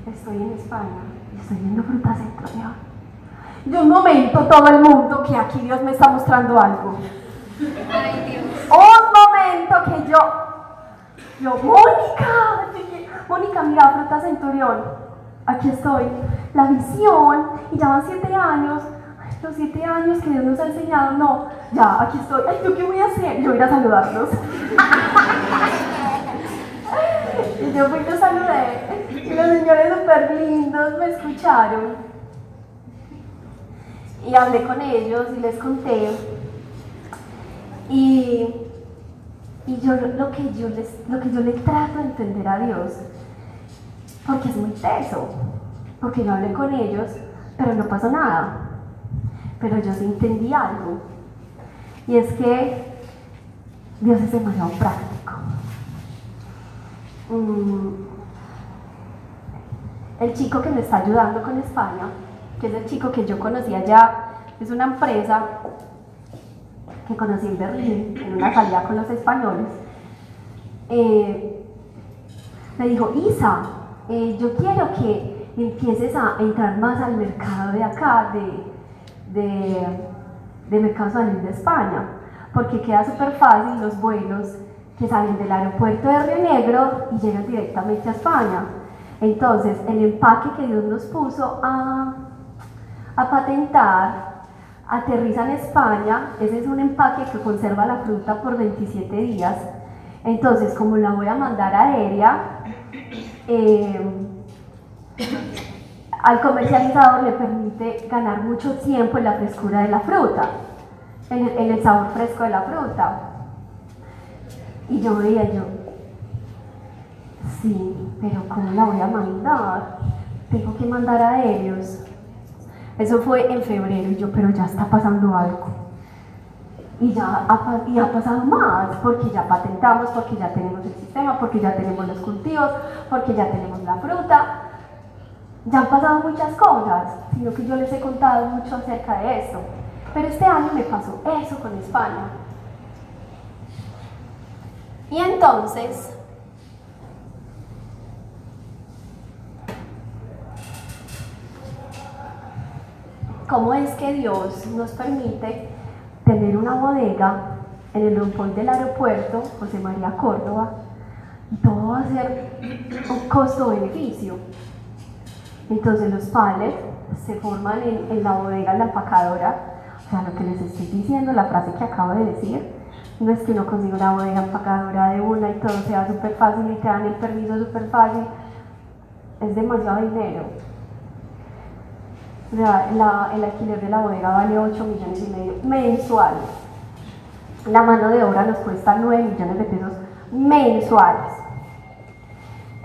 estoy en España y estoy viendo fruta centurión. Y un momento, todo el mundo, que aquí Dios me está mostrando algo. Un momento que yo, yo, Mónica, Mónica, mira, fruta centurión, aquí estoy, la visión, y ya van siete años, los siete años que Dios nos ha enseñado, no, ya, aquí estoy, ay, ¿yo qué voy a hacer? Yo voy a a saludarlos. y yo fui y los saludé, y los señores súper lindos me escucharon. Y hablé con ellos y les conté. Y, y yo lo que yo, les, lo que yo le trato de entender a Dios, porque es muy teso, porque yo hablé con ellos, pero no pasó nada pero yo sí entendí algo. Y es que Dios es demasiado práctico. Mm, el chico que me está ayudando con España, que es el chico que yo conocía ya, es una empresa que conocí en Berlín, en una salida con los españoles, eh, me dijo, Isa, eh, yo quiero que empieces a entrar más al mercado de acá, de, mercado salir de España, porque queda súper fácil los vuelos que salen del aeropuerto de Río Negro y llegan directamente a España. Entonces, el empaque que Dios nos puso a, a patentar aterriza en España, ese es un empaque que conserva la fruta por 27 días. Entonces, como la voy a mandar aérea, eh, al comercializador le permite ganar mucho tiempo en la frescura de la fruta, en el, sabor fresco de la fruta. Y yo veía yo, sí, pero ¿cómo la voy a mandar? Tengo que mandar a aéreos. Eso fue en febrero y yo, pero ya está pasando algo. Y ya ha, ha pasado más, porque ya patentamos, porque ya tenemos el sistema, porque ya tenemos los cultivos, porque ya tenemos la fruta ya han pasado muchas cosas, sino que yo les he contado mucho acerca de esto. Pero este año me pasó eso con España. Y entonces, ¿cómo es que Dios nos permite tener una bodega en el rompón del aeropuerto, José María Córdoba, y todo va a ser un costo-beneficio? Entonces los palets se forman en, la bodega, en la empacadora. O sea, lo que les estoy diciendo, la frase que acabo de decir, no es que uno consiga una bodega empacadora de una y todo sea súper fácil y te dan el permiso súper fácil. Es demasiado dinero. O sea, el alquiler de la bodega vale 8 millones y medio mensuales. La mano de obra nos cuesta 9 millones de pesos mensuales.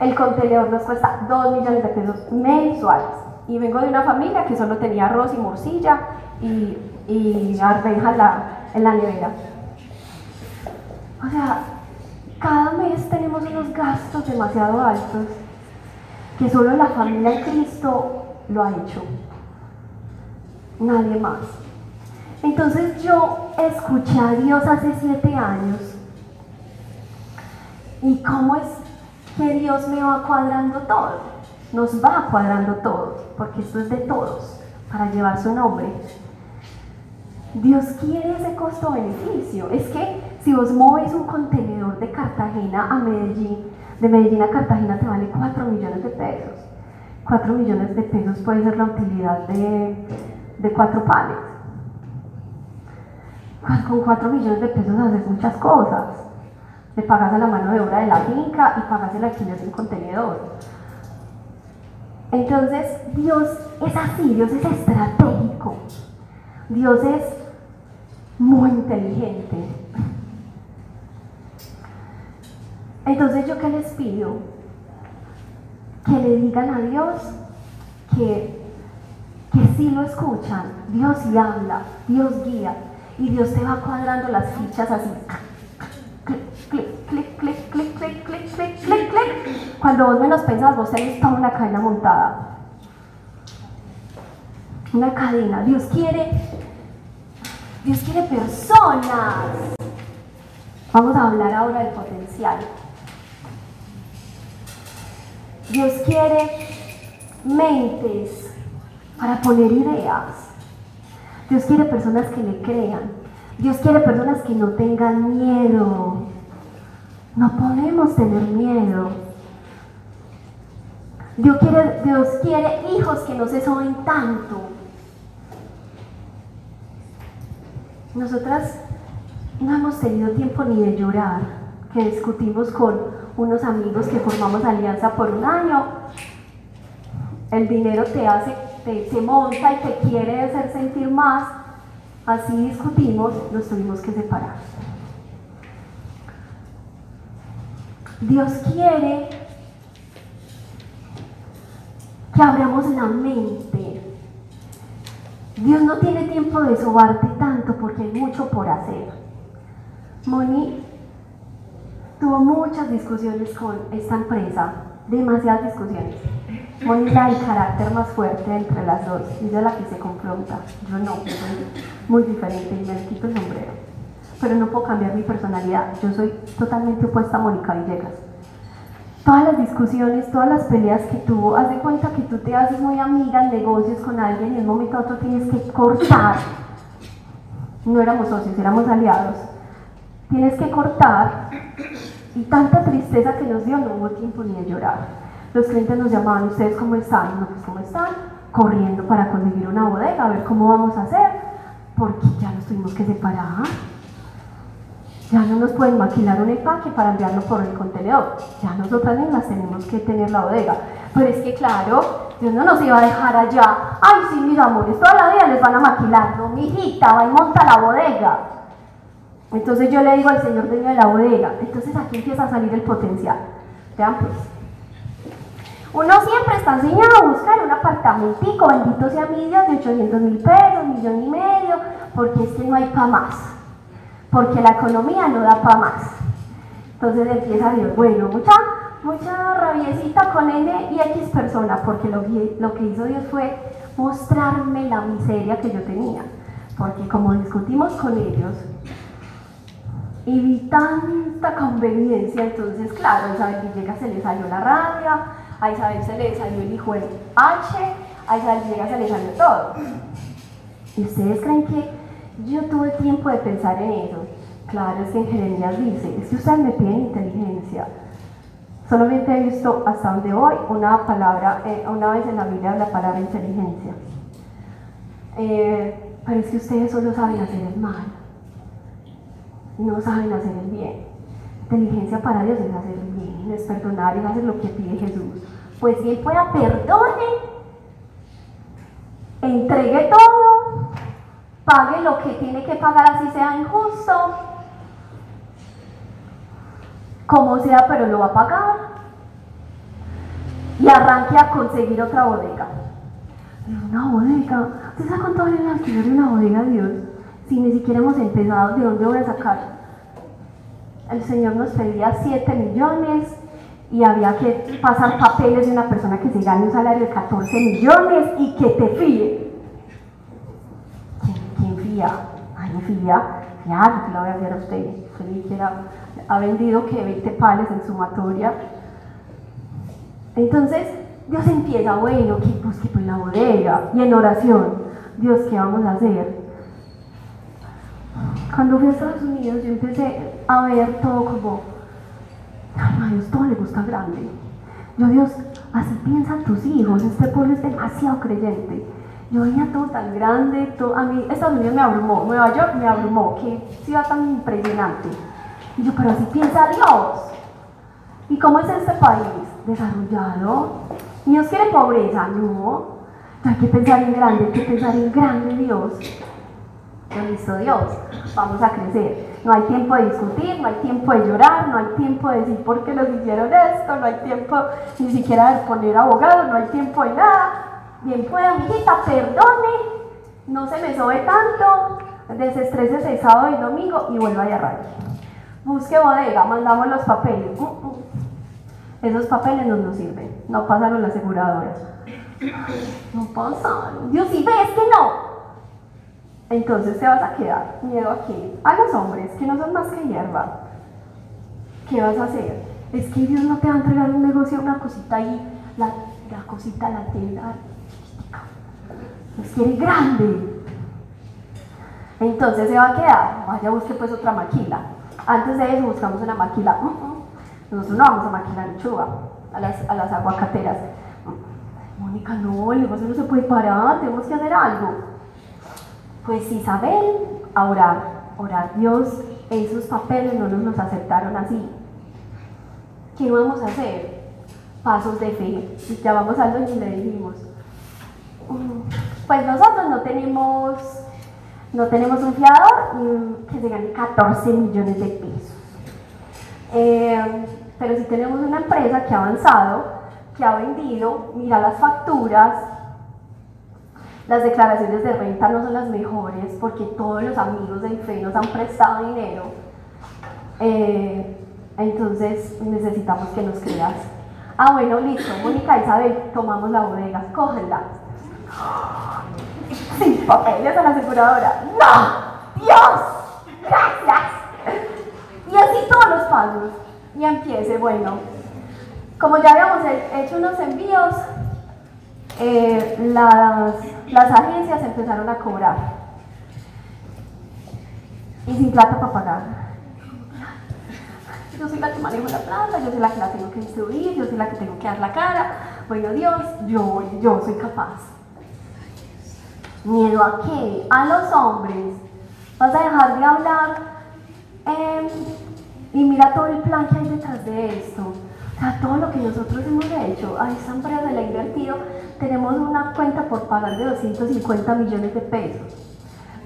El contenedor nos cuesta 2 millones de pesos mensuales. Y vengo de una familia que solo tenía arroz y morcilla y, y en la, en la nevera. O sea, cada mes tenemos unos gastos demasiado altos que solo la familia de Cristo lo ha hecho. Nadie más. Entonces yo escuché a Dios hace siete años. ¿Y cómo es que Dios me va cuadrando todo, nos va cuadrando todo, porque esto es de todos, para llevar su nombre. Dios quiere ese costo-beneficio. Es que si vos mueves un contenedor de Cartagena a Medellín, de Medellín a Cartagena te vale 4 millones de pesos. 4 millones de pesos puede ser la utilidad de, de 4 panes. Con 4 millones de pesos haces muchas cosas le pagas a la mano de obra de la finca y pagas el alquiler del contenedor. Entonces, Dios es así, Dios es estratégico, Dios es muy inteligente. Entonces, ¿yo qué les pido? Que le digan a Dios que, que sí lo escuchan, Dios sí habla, Dios guía, y Dios te va cuadrando las fichas así clic, clic, clic, clic, clic, clic, clic, clic, clic. Cuando vos menos pensás, vos tenés toda una cadena montada. Una cadena. Dios quiere, Dios quiere personas. Vamos a hablar ahora del potencial. Dios quiere mentes para poner ideas. Dios quiere personas que le crean. Dios quiere personas que no tengan miedo. No podemos tener miedo. Dios quiere, Dios quiere hijos que no se soben tanto. Nosotras no hemos tenido tiempo ni de llorar, que discutimos con unos amigos que formamos alianza por un año. El dinero te hace, te, monta y te quiere hacer sentir más. Así discutimos, nos tuvimos que separar. Dios quiere que abramos la mente. Dios no tiene tiempo de sobarte tanto porque hay mucho por hacer. Moni tuvo muchas discusiones con esta empresa, demasiadas discusiones. Moni era el carácter más fuerte entre las dos, ella la que se confronta, yo no, yo soy muy diferente y me quito el sombrero. Pero no puedo cambiar mi personalidad, yo soy totalmente opuesta a Mónica Villegas. Todas las discusiones, todas las peleas que tuvo, haz de cuenta que tú te haces muy amiga en negocios con alguien y en un momento a otro tienes que cortar. No éramos socios, éramos aliados. Tienes que cortar y tanta tristeza que nos dio, no hubo tiempo ni de llorar. Los clientes nos llamaban, ¿ustedes cómo están? No, pues ¿cómo están? Corriendo para conseguir una bodega, a ver cómo vamos a hacer, porque ya nos tuvimos que separar. Ya no nos pueden maquilar un empaque para enviarlo por el contenedor. Ya nosotras mismas tenemos que tener la bodega. Pero es que claro, Dios no nos iba a dejar allá. Ay, sí, mis amores, toda la vida les van a maquilar. No, mi hijita, va y monta la bodega. Entonces yo le digo al señor dueño de la bodega, entonces aquí empieza a salir el potencial. Vean pues. Uno siempre está enseñado a buscar un apartamentico, bendito sea mi Dios, de 800 mil pesos, millón y medio, porque es que no hay para más. Porque la economía no da para más. Entonces empieza Dios, bueno, mucha, mucha rabiecita con N y X persona, porque lo, que hizo Dios fue mostrarme la miseria que yo tenía. Porque como discutimos con ellos, y vi tanta conveniencia, entonces claro, Isabel Villegas se le salió la rabia, a Isabel se le salió el hijo de H, a Isabel Villegas se le salió todo. ¿Y ustedes creen que yo tuve tiempo de pensar en eso? Claro, es que en Jeremías dice, es que ustedes me piden inteligencia. Solamente he visto hasta donde voy una palabra, eh, una vez en la Biblia la palabra inteligencia. Eh, pero es que ustedes solo saben hacer el mal no saben hacer el bien. Inteligencia para Dios es hacer bien, es perdonar, es hacer lo que pide Jesús. Pues bien pueda perdone, entregue todo, pague lo que tiene que pagar así sea injusto, como sea, pero lo va a pagar y arranque a conseguir otra bodega. Una bodega, ¿usted sabe cuánto vale el alquiler de una bodega, Dios? si ni siquiera hemos empezado, ¿de dónde voy a sacar? El Señor nos pedía 7 millones y había que pasar papeles de una persona que se gane un salario de 14 millones y que te fíe. ¿Quién, fía? Ay, no fía. Que la voy a hacer a usted. Usted ha vendido que 20 pales en sumatoria. Entonces, Dios empieza, bueno, que busque pues la bodega y en oración. Dios, ¿qué vamos a hacer? Cuando fui a Estados Unidos yo empecé a ver todo como, ay, a Dios todo le gusta grande. Yo, Dios, así piensan tus hijos, este pueblo es demasiado creyente. Yo veía todo tan grande, todo, a mí Estados Unidos me abrumó, Nueva York me abrumó, qué ciudad tan impresionante. Y yo, pero así piensa Dios. ¿Y cómo es este país? Desarrollado. Dios quiere pobreza, no. Hay que pensar en grande, hay que pensar en grande Dios listo Dios, vamos a crecer. No hay tiempo de discutir, no hay tiempo de llorar, no hay tiempo de decir por qué nos hicieron esto, no hay tiempo ni siquiera de poner abogado, no hay tiempo de nada. Bien puede, amiguita, perdone, no se me sobe tanto, desestrese el sábado y domingo y vuelva a arranque. Busque bodega, mandamos los papeles. Uh, uh. Esos papeles no nos sirven, no pasaron la aseguradora. No pasaron. Dios, si ves que no, entonces te vas a quedar miedo aquí a los hombres que no son más que hierba. ¿Qué vas a hacer? Es que Dios no te va a entregar un negocio, una cosita ahí, la, cosita, la tienda, Dios quiere grande. Entonces se va a quedar, vaya busque pues otra maquila. Antes de eso buscamos una maquila. Mm, mm. Nosotros no vamos a maquilar lechuga, a las, a las aguacateras. Mm, Mónica, no, el negocio no se puede parar, tenemos que hacer algo. Pues Isabel, a orar, orar. Dios, esos papeles no nos los aceptaron así. ¿Qué vamos a hacer? Pasos de fe. Y llamamos a los y le dijimos, pues nosotros no tenemos no tenemos un fiador que se gane 14 millones de pesos. Eh, pero sí tenemos una empresa que ha avanzado, que ha vendido, mira las facturas, las declaraciones de renta no son las mejores porque todos los amigos del FE nos han prestado dinero. Eh, entonces necesitamos que nos creas. Ah, bueno, listo. Mónica Isabel, tomamos la bodega, cógela sin papeles a la aseguradora. ¡No! ¡Dios! ¡Gracias! Y así todos los pasos. Y empiece, bueno, como ya habíamos hecho unos envíos, eh, las, las agencias empezaron a cobrar. Y sin plata para pagar. Yo soy la que manejo la plata, yo soy la que la tengo que instruir, yo soy la que tengo que dar la cara. Bueno, Dios, yo, yo soy capaz. ¿Miedo a qué? A los hombres. Vas a dejar de hablar em, y mira todo el plan que hay detrás de esto. O sea, todo lo que nosotros hemos hecho, a esta empresa le ha invertido, tenemos una cuenta por pagar de 250 millones de pesos.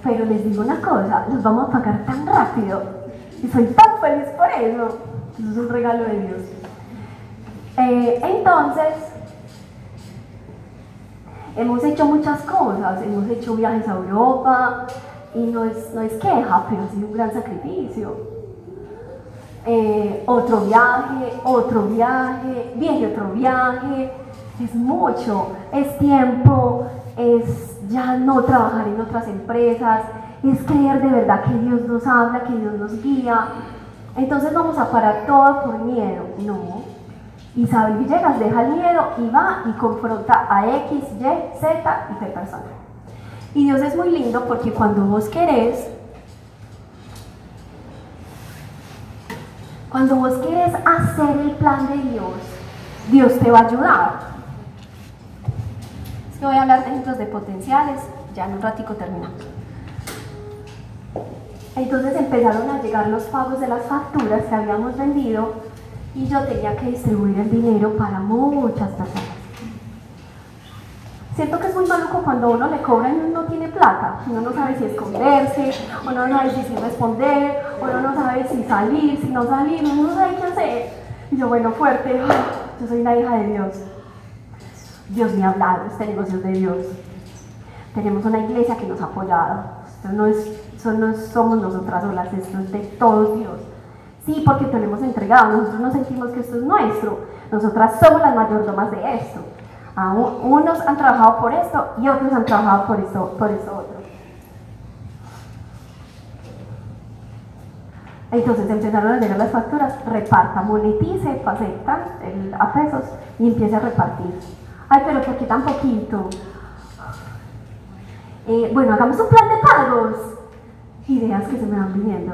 Pero les digo una cosa, los vamos a pagar tan rápido y soy tan feliz por eso. Eso es un regalo de Dios. Eh, entonces, hemos hecho muchas cosas, hemos hecho viajes a Europa y no es, no es queja, pero ha sido un gran sacrificio. Eh, otro viaje, otro viaje, viaje, otro viaje, es mucho, es tiempo, es ya no trabajar en otras empresas, es creer de verdad que Dios nos habla, que Dios nos guía. Entonces vamos a parar todo por miedo. No, Isabel Villegas deja el miedo y va y confronta a X, Y, Z y P personas. Y Dios es muy lindo porque cuando vos querés, cuando vos querés hacer el plan de Dios, Dios te va a ayudar. Es que voy a hablar de ejemplos de potenciales, ya en un ratico terminamos. Entonces empezaron a llegar los pagos de las facturas que habíamos vendido y yo tenía que distribuir el dinero para muchas personas. Siento que es muy maluco cuando uno le cobra y no tiene plata. Uno no sabe si esconderse, uno no sabe si responder, uno no sabe si salir, si no salir, uno no sabe qué hacer. Y yo, bueno, fuerte, yo soy una hija de Dios. Dios me ha hablado, este negocio es de Dios. Tenemos una iglesia que nos ha apoyado. Esto no, es, esto no somos nosotras solas, esto es de todo Dios. Sí, porque te lo hemos entregado, nosotros no sentimos que esto es nuestro, nosotras somos las mayordomas de esto. Unos han trabajado por esto y otros han trabajado por esto, por esto otro. Entonces empezaron a llegar las facturas, reparta, monetice, acepta el, a pesos y empiece a repartir. Ay, pero ¿por qué tan poquito? Eh, bueno, hagamos un plan de pagos. Ideas que se me van viniendo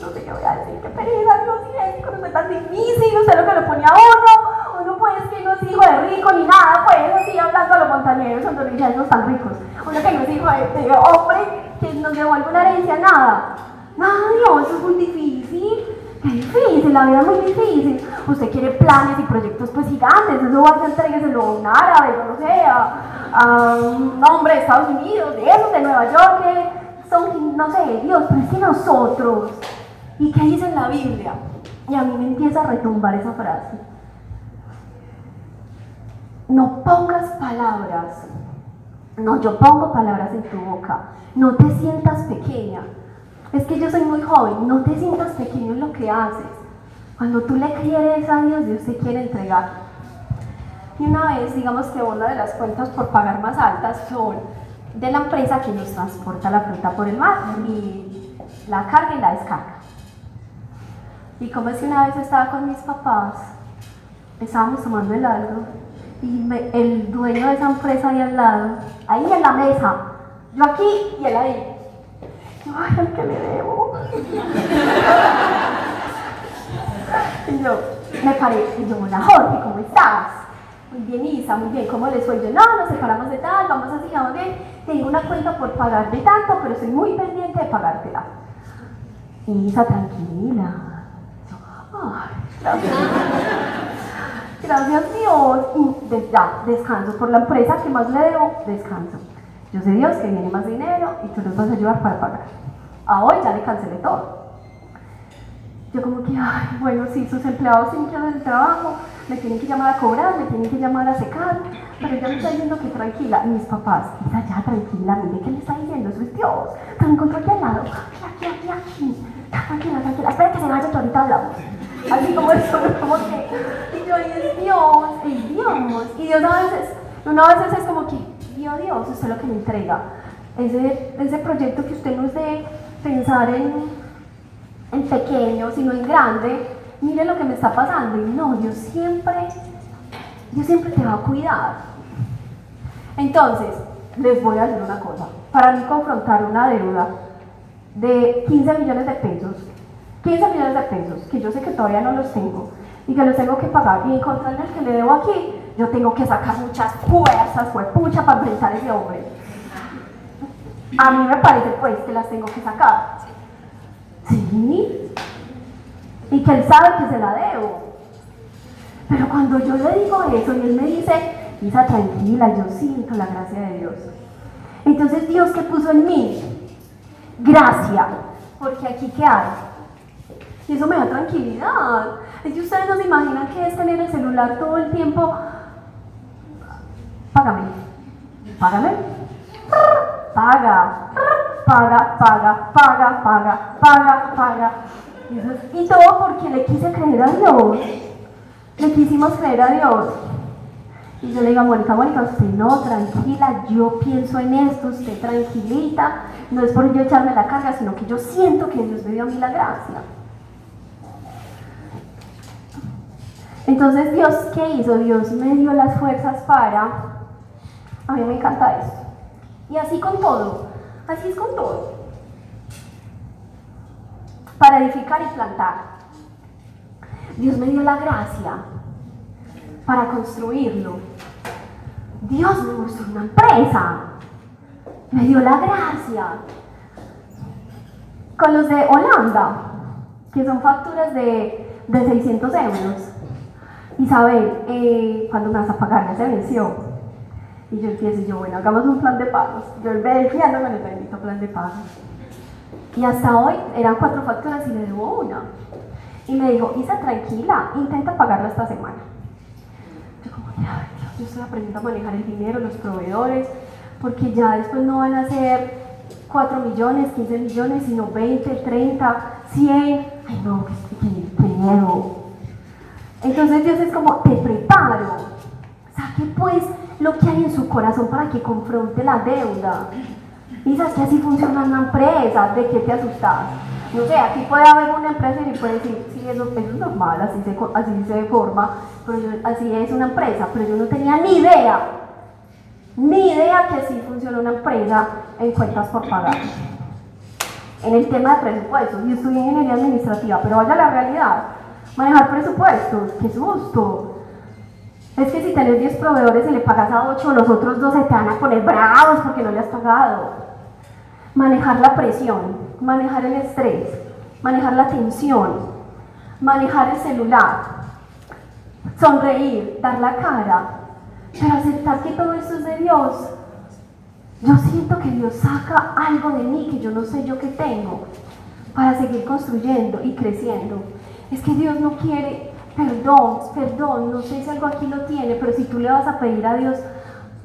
no sé qué voy a decir, qué pereza, y es no es tan difícil, usted lo que lo ponía a uno pues que no es hijo de rico ni nada, pues así hablando a los montañeros, no están ricos, uno que no es hijo de, hombre, que nos devuelve una herencia, nada, nada, Dios, eso es muy difícil, qué difícil, la vida es muy difícil, usted quiere planes y proyectos pues gigantes, eso va a entregueselo a un árabe, no sé, a, un hombre de Estados Unidos, de esos de Nueva York, que son, no sé, Dios, pero es que nosotros, ¿y qué dice en la Biblia? Y a mí me empieza a retumbar esa frase. No pongas palabras, no, yo pongo palabras en tu boca, no te sientas pequeña. Es que yo soy muy joven, no te sientas pequeño en lo que haces. Cuando tú le quieres a Dios, Dios te quiere entregar. Y una vez, digamos que una de las cuentas por pagar más altas son de la empresa que nos transporta la fruta por el mar y la carga y la descarga. Y como es que una vez estaba con mis papás, estábamos tomando el algo y el dueño de esa empresa ahí al lado, ahí en la mesa, yo aquí y él ahí. Yo, ay, al que le debo. y yo me paré y yo, hola Jorge, ¿cómo estás? Muy bien, Isa, muy bien, ¿cómo les fue? Y yo, no, nos separamos de tal, vamos así, vamos bien. Tengo una cuenta por pagar de tanto, pero estoy muy pendiente de pagártela. Isa, tranquila. Ay, gracias. Gracias Dios. Y ya, descanso. Por la empresa que más le debo, descanso. Yo sé Dios que viene más dinero y tú nos vas a ayudar para pagar. A hoy ya le cancelé todo. Yo como que, ay, bueno, sí, sus empleados tienen que hacer el trabajo, me tienen que llamar a cobrar, me tienen que llamar a secar, pero ella me está diciendo que tranquila. Mis papás, Isa, ya tranquila, mire qué le está diciendo, eso es Dios. Te encontró aquí al lado, aquí, aquí, aquí, Tranquila, tranquila, espera que se vaya, que ahorita hablamos. Así como eso, como que, y yo, y es Dios, es Dios. Y Dios a veces, uno a veces es como que, Dios, Dios, usted lo que me entrega. Ese, ese proyecto que usted no es de pensar en en pequeño, sino en grande, mire lo que me está pasando. Y no, Dios siempre, Dios siempre te va a cuidar. Entonces, les voy a decir una cosa. Para mí confrontar una deuda de 15 millones de pesos, 15 millones de pesos, que yo sé que todavía no los tengo y que los tengo que pagar, y encontrar el que le debo aquí, yo tengo que sacar muchas fuerzas, fue pucha para enfrentar ese hombre. A mí me parece pues que las tengo que sacar. Sí. Y que él sabe que se la debo. Pero cuando yo le digo eso y él me dice, Isa, tranquila, yo siento la gracia de Dios. Entonces, Dios que puso en mí, gracia, porque aquí qué hay. Y eso me da tranquilidad. Es que ustedes no se imaginan que es tener el celular todo el tiempo. Págame, págame, paga, paga, paga, paga, paga, paga, paga. Y, todo porque le quise creer a Dios. Le quisimos creer a Dios. Y yo le digo a Mónica, Mónica, usted no, tranquila, yo pienso en esto, usted tranquilita. No es por yo echarme la carga, sino que yo siento que Dios me dio a mí la gracia. Entonces, Dios, ¿qué hizo? Dios me dio las fuerzas para... A mí me encanta esto. Y así con todo. Así es con todo. Para edificar y plantar. Dios me dio la gracia para construirlo. Dios me mostró una empresa. Me dio la gracia. Con los de Holanda, que son facturas de, de 600 euros. Isabel, eh, ¿cuándo me vas a pagar? Ya se venció. Y yo empiezo yo, bueno, hagamos un plan de pagos. Yo verificándome el bendito plan de pagos. Y hasta hoy eran cuatro facturas y le debo una. Y me dijo, Isa, tranquila, intenta pagarla esta semana. Yo como, Dios, yo estoy aprendiendo a manejar el dinero, los proveedores, porque ya después no van a ser 4 millones, 15 millones, sino 20, 30, 100. Ay, no, qué- qué miedo. Entonces Dios es como, te preparo. Saque pues lo que hay en su corazón para que confronte la deuda. Y sabes que así funciona una empresa, ¿de qué te asustas? No sé, aquí puede haber una empresa y puede decir, sí, eso, eso es normal, así se, así se forma, pero yo- así es una empresa, pero yo no tenía ni idea, ni idea que así funciona una empresa en cuentas por pagar. En el tema de presupuestos, yo estudié ingeniería administrativa, pero vaya la realidad, manejar presupuestos, qué susto. Es que si tenés 10 proveedores y le pagas a 8, los otros 12 te van a poner bravos porque no le has pagado. Manejar la presión, manejar el estrés, manejar la tensión, manejar el celular, sonreír, dar la cara, pero aceptar que todo esto es de Dios. Yo siento que Dios saca algo de mí que yo no sé yo qué tengo para seguir construyendo y creciendo. Es que Dios no quiere, perdón, perdón, no sé si algo aquí lo tiene, pero si tú le vas a pedir a Dios,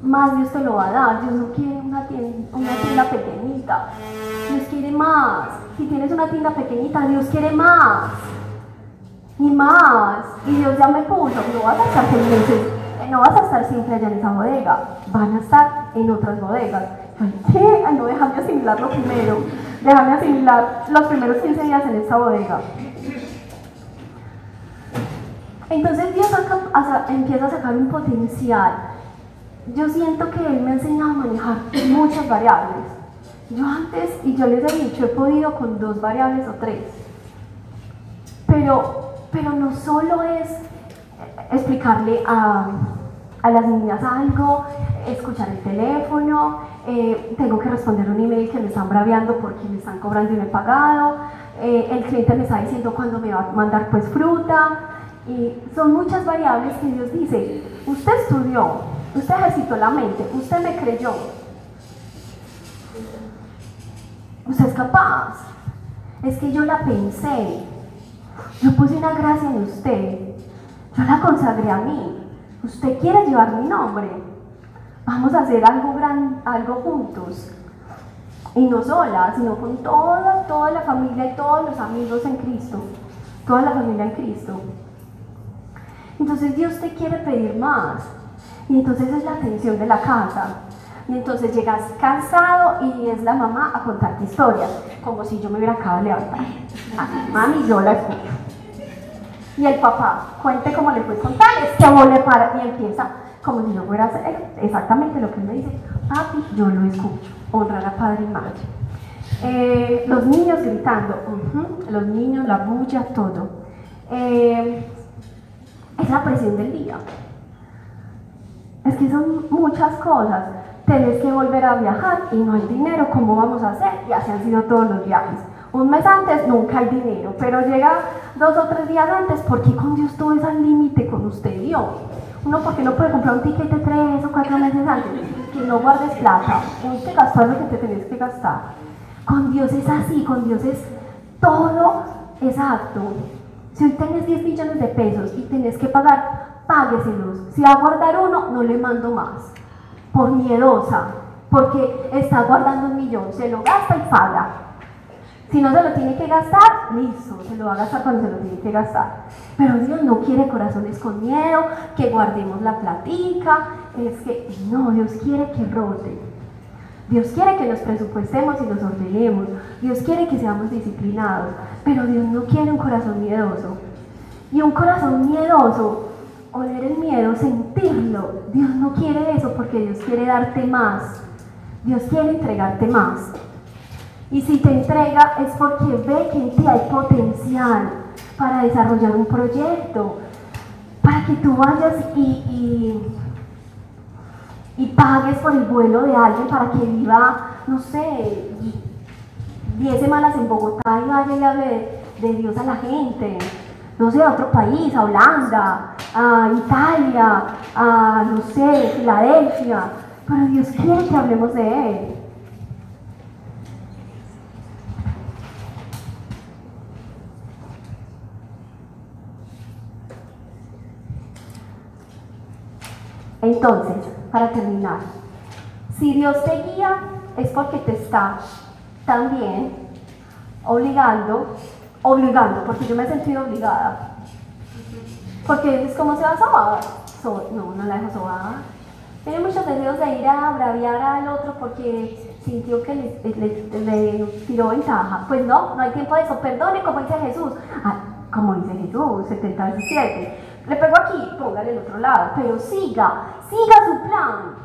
más Dios te lo va a dar. Dios no quiere una tienda, pequeñita. Dios quiere más. Si tienes una tienda pequeñita, Dios quiere más. Y más. Y Dios ya me puso, no vas a estar eh, no vas a estar siempre allá en esa bodega, van a estar en otras bodegas. ¿Qué? Ay, no, déjame asimilarlo primero. Déjame asimilar los primeros 15 días en esta bodega. Entonces Dios empieza a sacar un potencial. Yo siento que Él me ha enseñado a manejar muchas variables. Yo antes, y yo les he dicho, he podido con dos variables o tres. Pero, pero no solo es explicarle a, a las niñas algo, escuchar el teléfono, eh, tengo que responder un email que me están braviando porque me están cobrando y no he pagado, eh, el cliente me está diciendo cuándo me va a mandar pues fruta, y son muchas variables que Dios dice, usted estudió, usted ejercitó la mente, usted me creyó, usted es capaz, es que yo la pensé, yo puse una gracia en usted, yo la consagré a mí, usted quiere llevar mi nombre, vamos a hacer algo, gran, algo juntos. Y no sola, sino con toda, toda la familia y todos los amigos en Cristo. Toda la familia en Cristo. Entonces Dios te quiere pedir más. Y entonces es la atención de la casa. Y entonces llegas cansado y es la mamá a contarte historias, como si yo me hubiera acabado de levantar. Mami, yo la escucho. Y el papá, cuente cómo le fue contar, es que para y empieza como si yo fuera a hacer exactamente lo que él me dice. Papi, yo lo escucho, honrar a padre y madre. Eh, los niños gritando, los niños, la bulla, todo. Eh, es la presión del día. Es que son muchas cosas. Tenés que volver a viajar y no hay dinero, ¿cómo vamos a hacer? Y así han sido todos los viajes. Un mes antes nunca hay dinero, pero llega dos o tres días antes, porque con Dios todo es al límite con usted y yo. Uno porque no puede comprar un ticket de tres o cuatro meses antes, que no guardes plata, tienes que gastar lo que te tenés que gastar. Con Dios es así, con Dios es todo exacto. Si hoy tienes 10 millones de pesos y tenés que pagar, págueselos. Si va a guardar uno, no le mando más. Por miedosa, porque está guardando un millón, se lo gasta y paga. Si no se lo tiene que gastar, listo, se lo va a gastar cuando se lo tiene que gastar. Pero Dios no quiere corazones con miedo, que guardemos la platica, es que no, Dios quiere que rote. Dios quiere que nos presupuestemos y nos ordenemos. Dios quiere que seamos disciplinados. Pero Dios no quiere un corazón miedoso. Y un corazón miedoso, oler el miedo, sentirlo. Dios no quiere eso porque Dios quiere darte más. Dios quiere entregarte más. Y si te entrega es porque ve que en ti hay potencial para desarrollar un proyecto, para que tú vayas y, y, pagues por el vuelo de alguien para que viva, no sé, 10 semanas en Bogotá y vaya y hable de, Dios a la gente no sé, a otro país, a Holanda, a Italia, a, no sé, Filadelfia, pero Dios quiere que hablemos de Él. Entonces, para terminar, si Dios te guía es porque te está también obligando, obligando, porque yo me he sentido obligada. Porque es como se va a sobar. no, no la dejo sobar. Tiene muchos deseos de ir a braviar al otro porque sintió que le, le, tiró ventaja. Pues no, no hay tiempo de eso. Perdone, como dice Jesús. Ah, como dice Jesús, 70 17. Le pego aquí, póngale el otro lado, pero siga, siga su plan.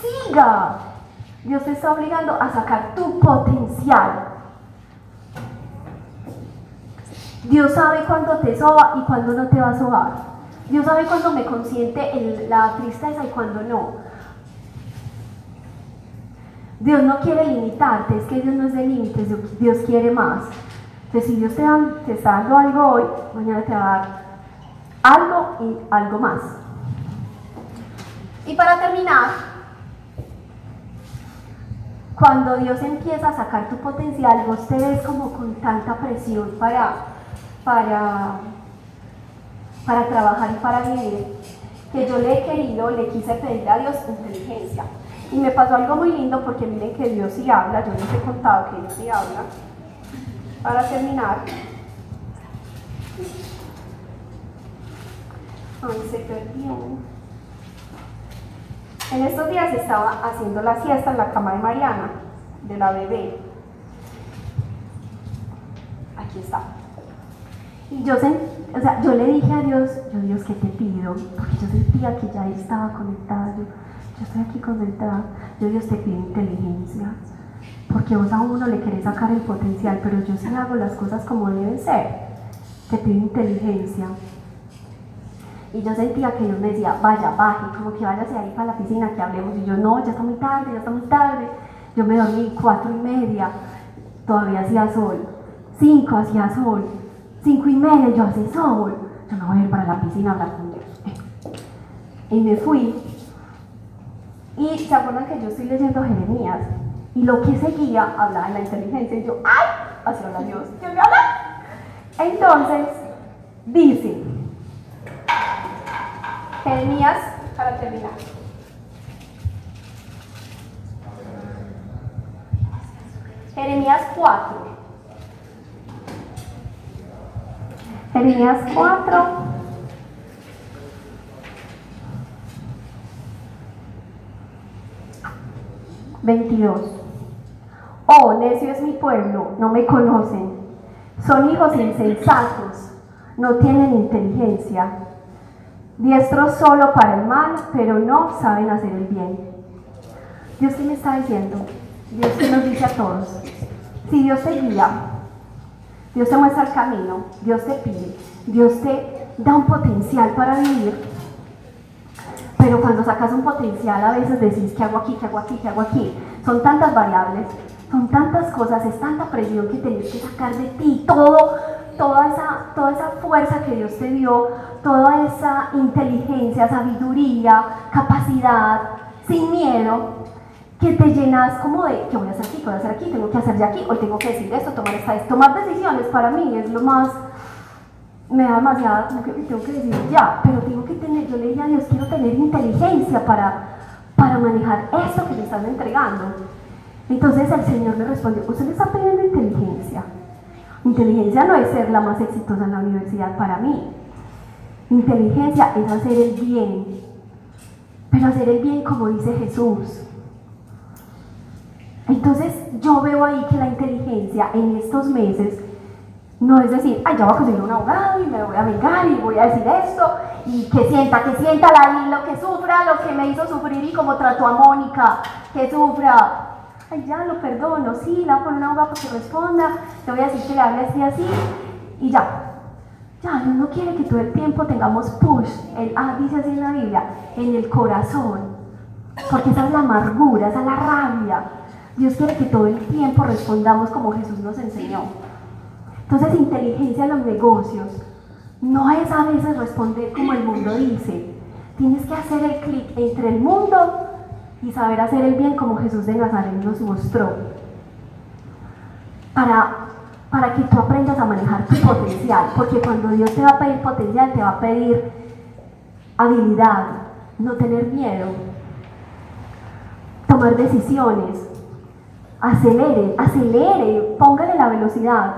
Siga. Dios te está obligando a sacar tu potencial. Dios sabe cuándo te soba y cuándo no te va a sobar. Dios sabe cuándo me consiente la tristeza y cuándo no. Dios no quiere limitarte, es que Dios no es de límites, Dios quiere más. Entonces, si Dios te, te está dando algo hoy, mañana te va a dar algo y algo más. Y para terminar, cuando Dios empieza a sacar tu potencial, vos te ves como con tanta presión para, para, para trabajar y para vivir, que yo le he querido, le quise pedir a Dios inteligencia. Y me pasó algo muy lindo porque miren que Dios sí habla, yo les he contado que Dios sí habla. Para terminar, Ay, se perdió. En estos días estaba haciendo la siesta en la cama de Mariana, de la bebé. Aquí está. Y yo, o sea, yo le dije a Dios, yo Dios, ¿qué te pido? Porque yo sentía que ya estaba conectada. Yo, yo estoy aquí conectada. Yo Dios te pido inteligencia. Porque vos a uno le querés sacar el potencial, pero yo sí hago las cosas como deben ser. Te pido inteligencia. Y yo sentía que Dios me decía, vaya, baje, como que váyase ahí para la piscina, que hablemos. Y yo, no, ya está muy tarde, ya está muy tarde. Yo me dormí cuatro y media, todavía hacía sol. Cinco hacía sol. Cinco y media yo hacía sol. Yo me voy a ir para la piscina a hablar con Dios. Y me fui. Y se acuerdan que yo estoy leyendo Jeremías. Y lo que seguía hablaba de la inteligencia. Y yo, ¡ay! Así habla Dios. ¿Quién me habla? Entonces, dice, Jeremías, para terminar. Jeremías 4. Jeremías 4. Veintidós. Oh, necio es mi pueblo, no me conocen. Son hijos insensatos, no tienen inteligencia diestros solo para el mal, pero no saben hacer el bien. Dios te me está diciendo, Dios te nos dice a todos, si Dios te guía, Dios te muestra el camino, Dios te pide, Dios te da un potencial para vivir, pero cuando sacas un potencial a veces decís, ¿qué hago aquí? ¿Qué hago aquí? ¿Qué hago aquí? Son tantas variables, son tantas cosas, es tanta presión que tenés que sacar de ti, todo, toda esa, toda esa fuerza que Dios te dio, toda esa inteligencia, sabiduría, capacidad, sin miedo, que te llenas como de, ¿qué voy a hacer aquí? ¿Qué voy a hacer aquí? ¿Tengo que hacer de aquí? ¿Hoy tengo que decir esto? ¿Tomar esta Tomar decisiones para mí es lo más, me da demasiada, tengo que decir ya, pero tengo que tener, yo le dije a Dios, quiero tener inteligencia para, para manejar esto que me están entregando. Entonces el Señor me respondió, usted le está pidiendo inteligencia. Inteligencia no es ser la más exitosa en la universidad para mí. Inteligencia es hacer el bien, pero hacer el bien como dice Jesús. Entonces yo veo ahí que la inteligencia en estos meses no es decir, ay, ya voy a conseguir un abogado y me voy a vengar y voy a decir esto y que sienta, que sienta la, lo que sufra, lo que me hizo sufrir y como trató a Mónica, que sufra, ay, ya lo perdono, sí, la voy a poner un abogado para que responda, le voy a decir que le hable así, así, y ya. Ya, Dios no quiere que todo el tiempo tengamos push, el, ah, dice así en la Biblia, en el corazón, porque esa es la amargura, esa es la rabia. Dios quiere que todo el tiempo respondamos como Jesús nos enseñó. Entonces, inteligencia en los negocios no es a veces responder como el mundo dice. Tienes que hacer el clic entre el mundo y saber hacer el bien como Jesús de Nazaret nos mostró. Para, para que tú aprendas a manejar tu potencial, porque cuando Dios te va a pedir potencial, te va a pedir habilidad, no tener miedo, tomar decisiones, acelere, acelere, póngale la velocidad,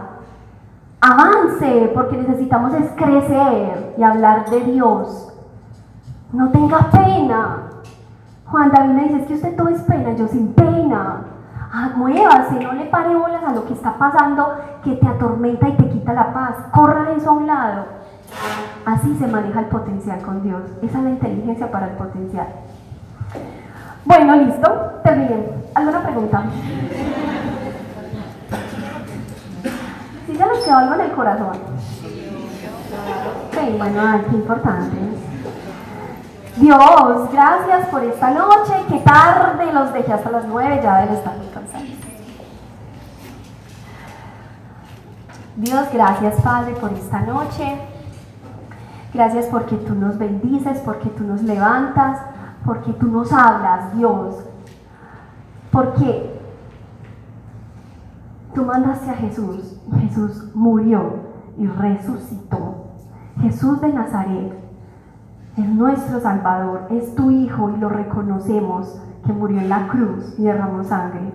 avance, porque necesitamos es crecer y hablar de Dios. No tenga pena, Juan David me dice, que usted todo es pena, yo sin pena. Ah, muévase, no le pare bolas a lo que está pasando que te atormenta y te quita la paz. Corra eso a un lado. Así se maneja el potencial con Dios. Esa es la inteligencia para el potencial. Bueno, listo. Terminé. ¿Alguna pregunta? Si se les quedó algo el corazón. Sí, bueno, qué importante. Dios, gracias por esta noche. Qué tarde los dejé hasta las nueve, ya deben estar muy cansados. Dios, gracias Padre por esta noche. Gracias porque tú nos bendices, porque tú nos levantas, porque tú nos hablas, Dios. Porque tú mandaste a Jesús Jesús murió y resucitó. Jesús de Nazaret es nuestro Salvador, es tu Hijo y lo reconocemos que murió en la cruz y derramó sangre.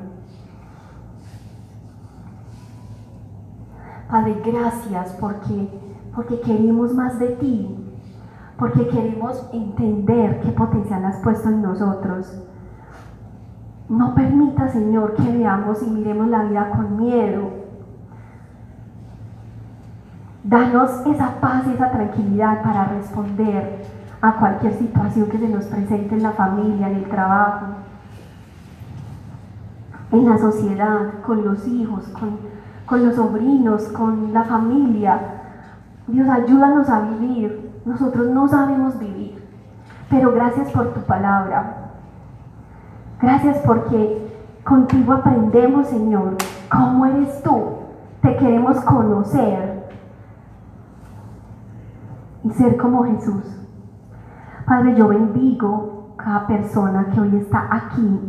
Padre, gracias porque, porque queremos más de ti, porque queremos entender qué potencial has puesto en nosotros. No permita, Señor, que veamos y miremos la vida con miedo. Danos esa paz y esa tranquilidad para responder a cualquier situación que se nos presente en la familia, en el trabajo, en la sociedad, con los hijos, con, con los sobrinos, con la familia. Dios, ayúdanos a vivir. Nosotros no sabemos vivir, pero gracias por tu palabra. Gracias porque contigo aprendemos, Señor, cómo eres tú. Te queremos conocer y ser como Jesús. Padre, yo bendigo cada persona que hoy está aquí.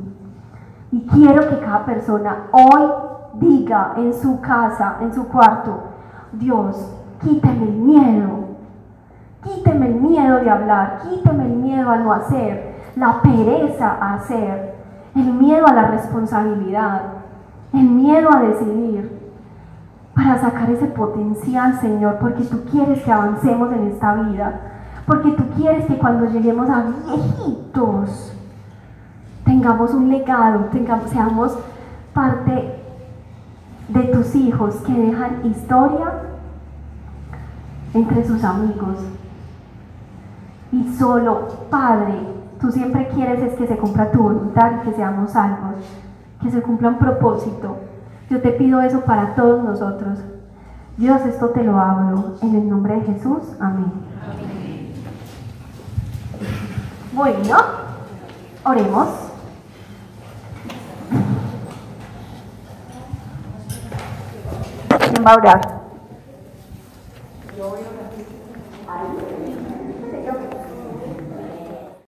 Y quiero que cada persona hoy diga en su casa, en su cuarto, Dios, quíteme el miedo, quíteme el miedo de hablar, quíteme el miedo a no hacer, la pereza a hacer, el miedo a la responsabilidad, el miedo a decidir, para sacar ese potencial, Señor, porque tú quieres que avancemos en esta vida, porque tú quieres que cuando lleguemos a viejitos tengamos un legado, tengamos, seamos parte de tus hijos que dejan historia entre sus amigos. Y solo, Padre, tú siempre quieres es que se cumpla tu voluntad que seamos salvos, que se cumpla un propósito. Yo te pido eso para todos nosotros. Dios, esto te lo hablo en el nombre de Jesús. Amén. Bueno, oremos. ¿Quién va a orar? Yo voy a orar.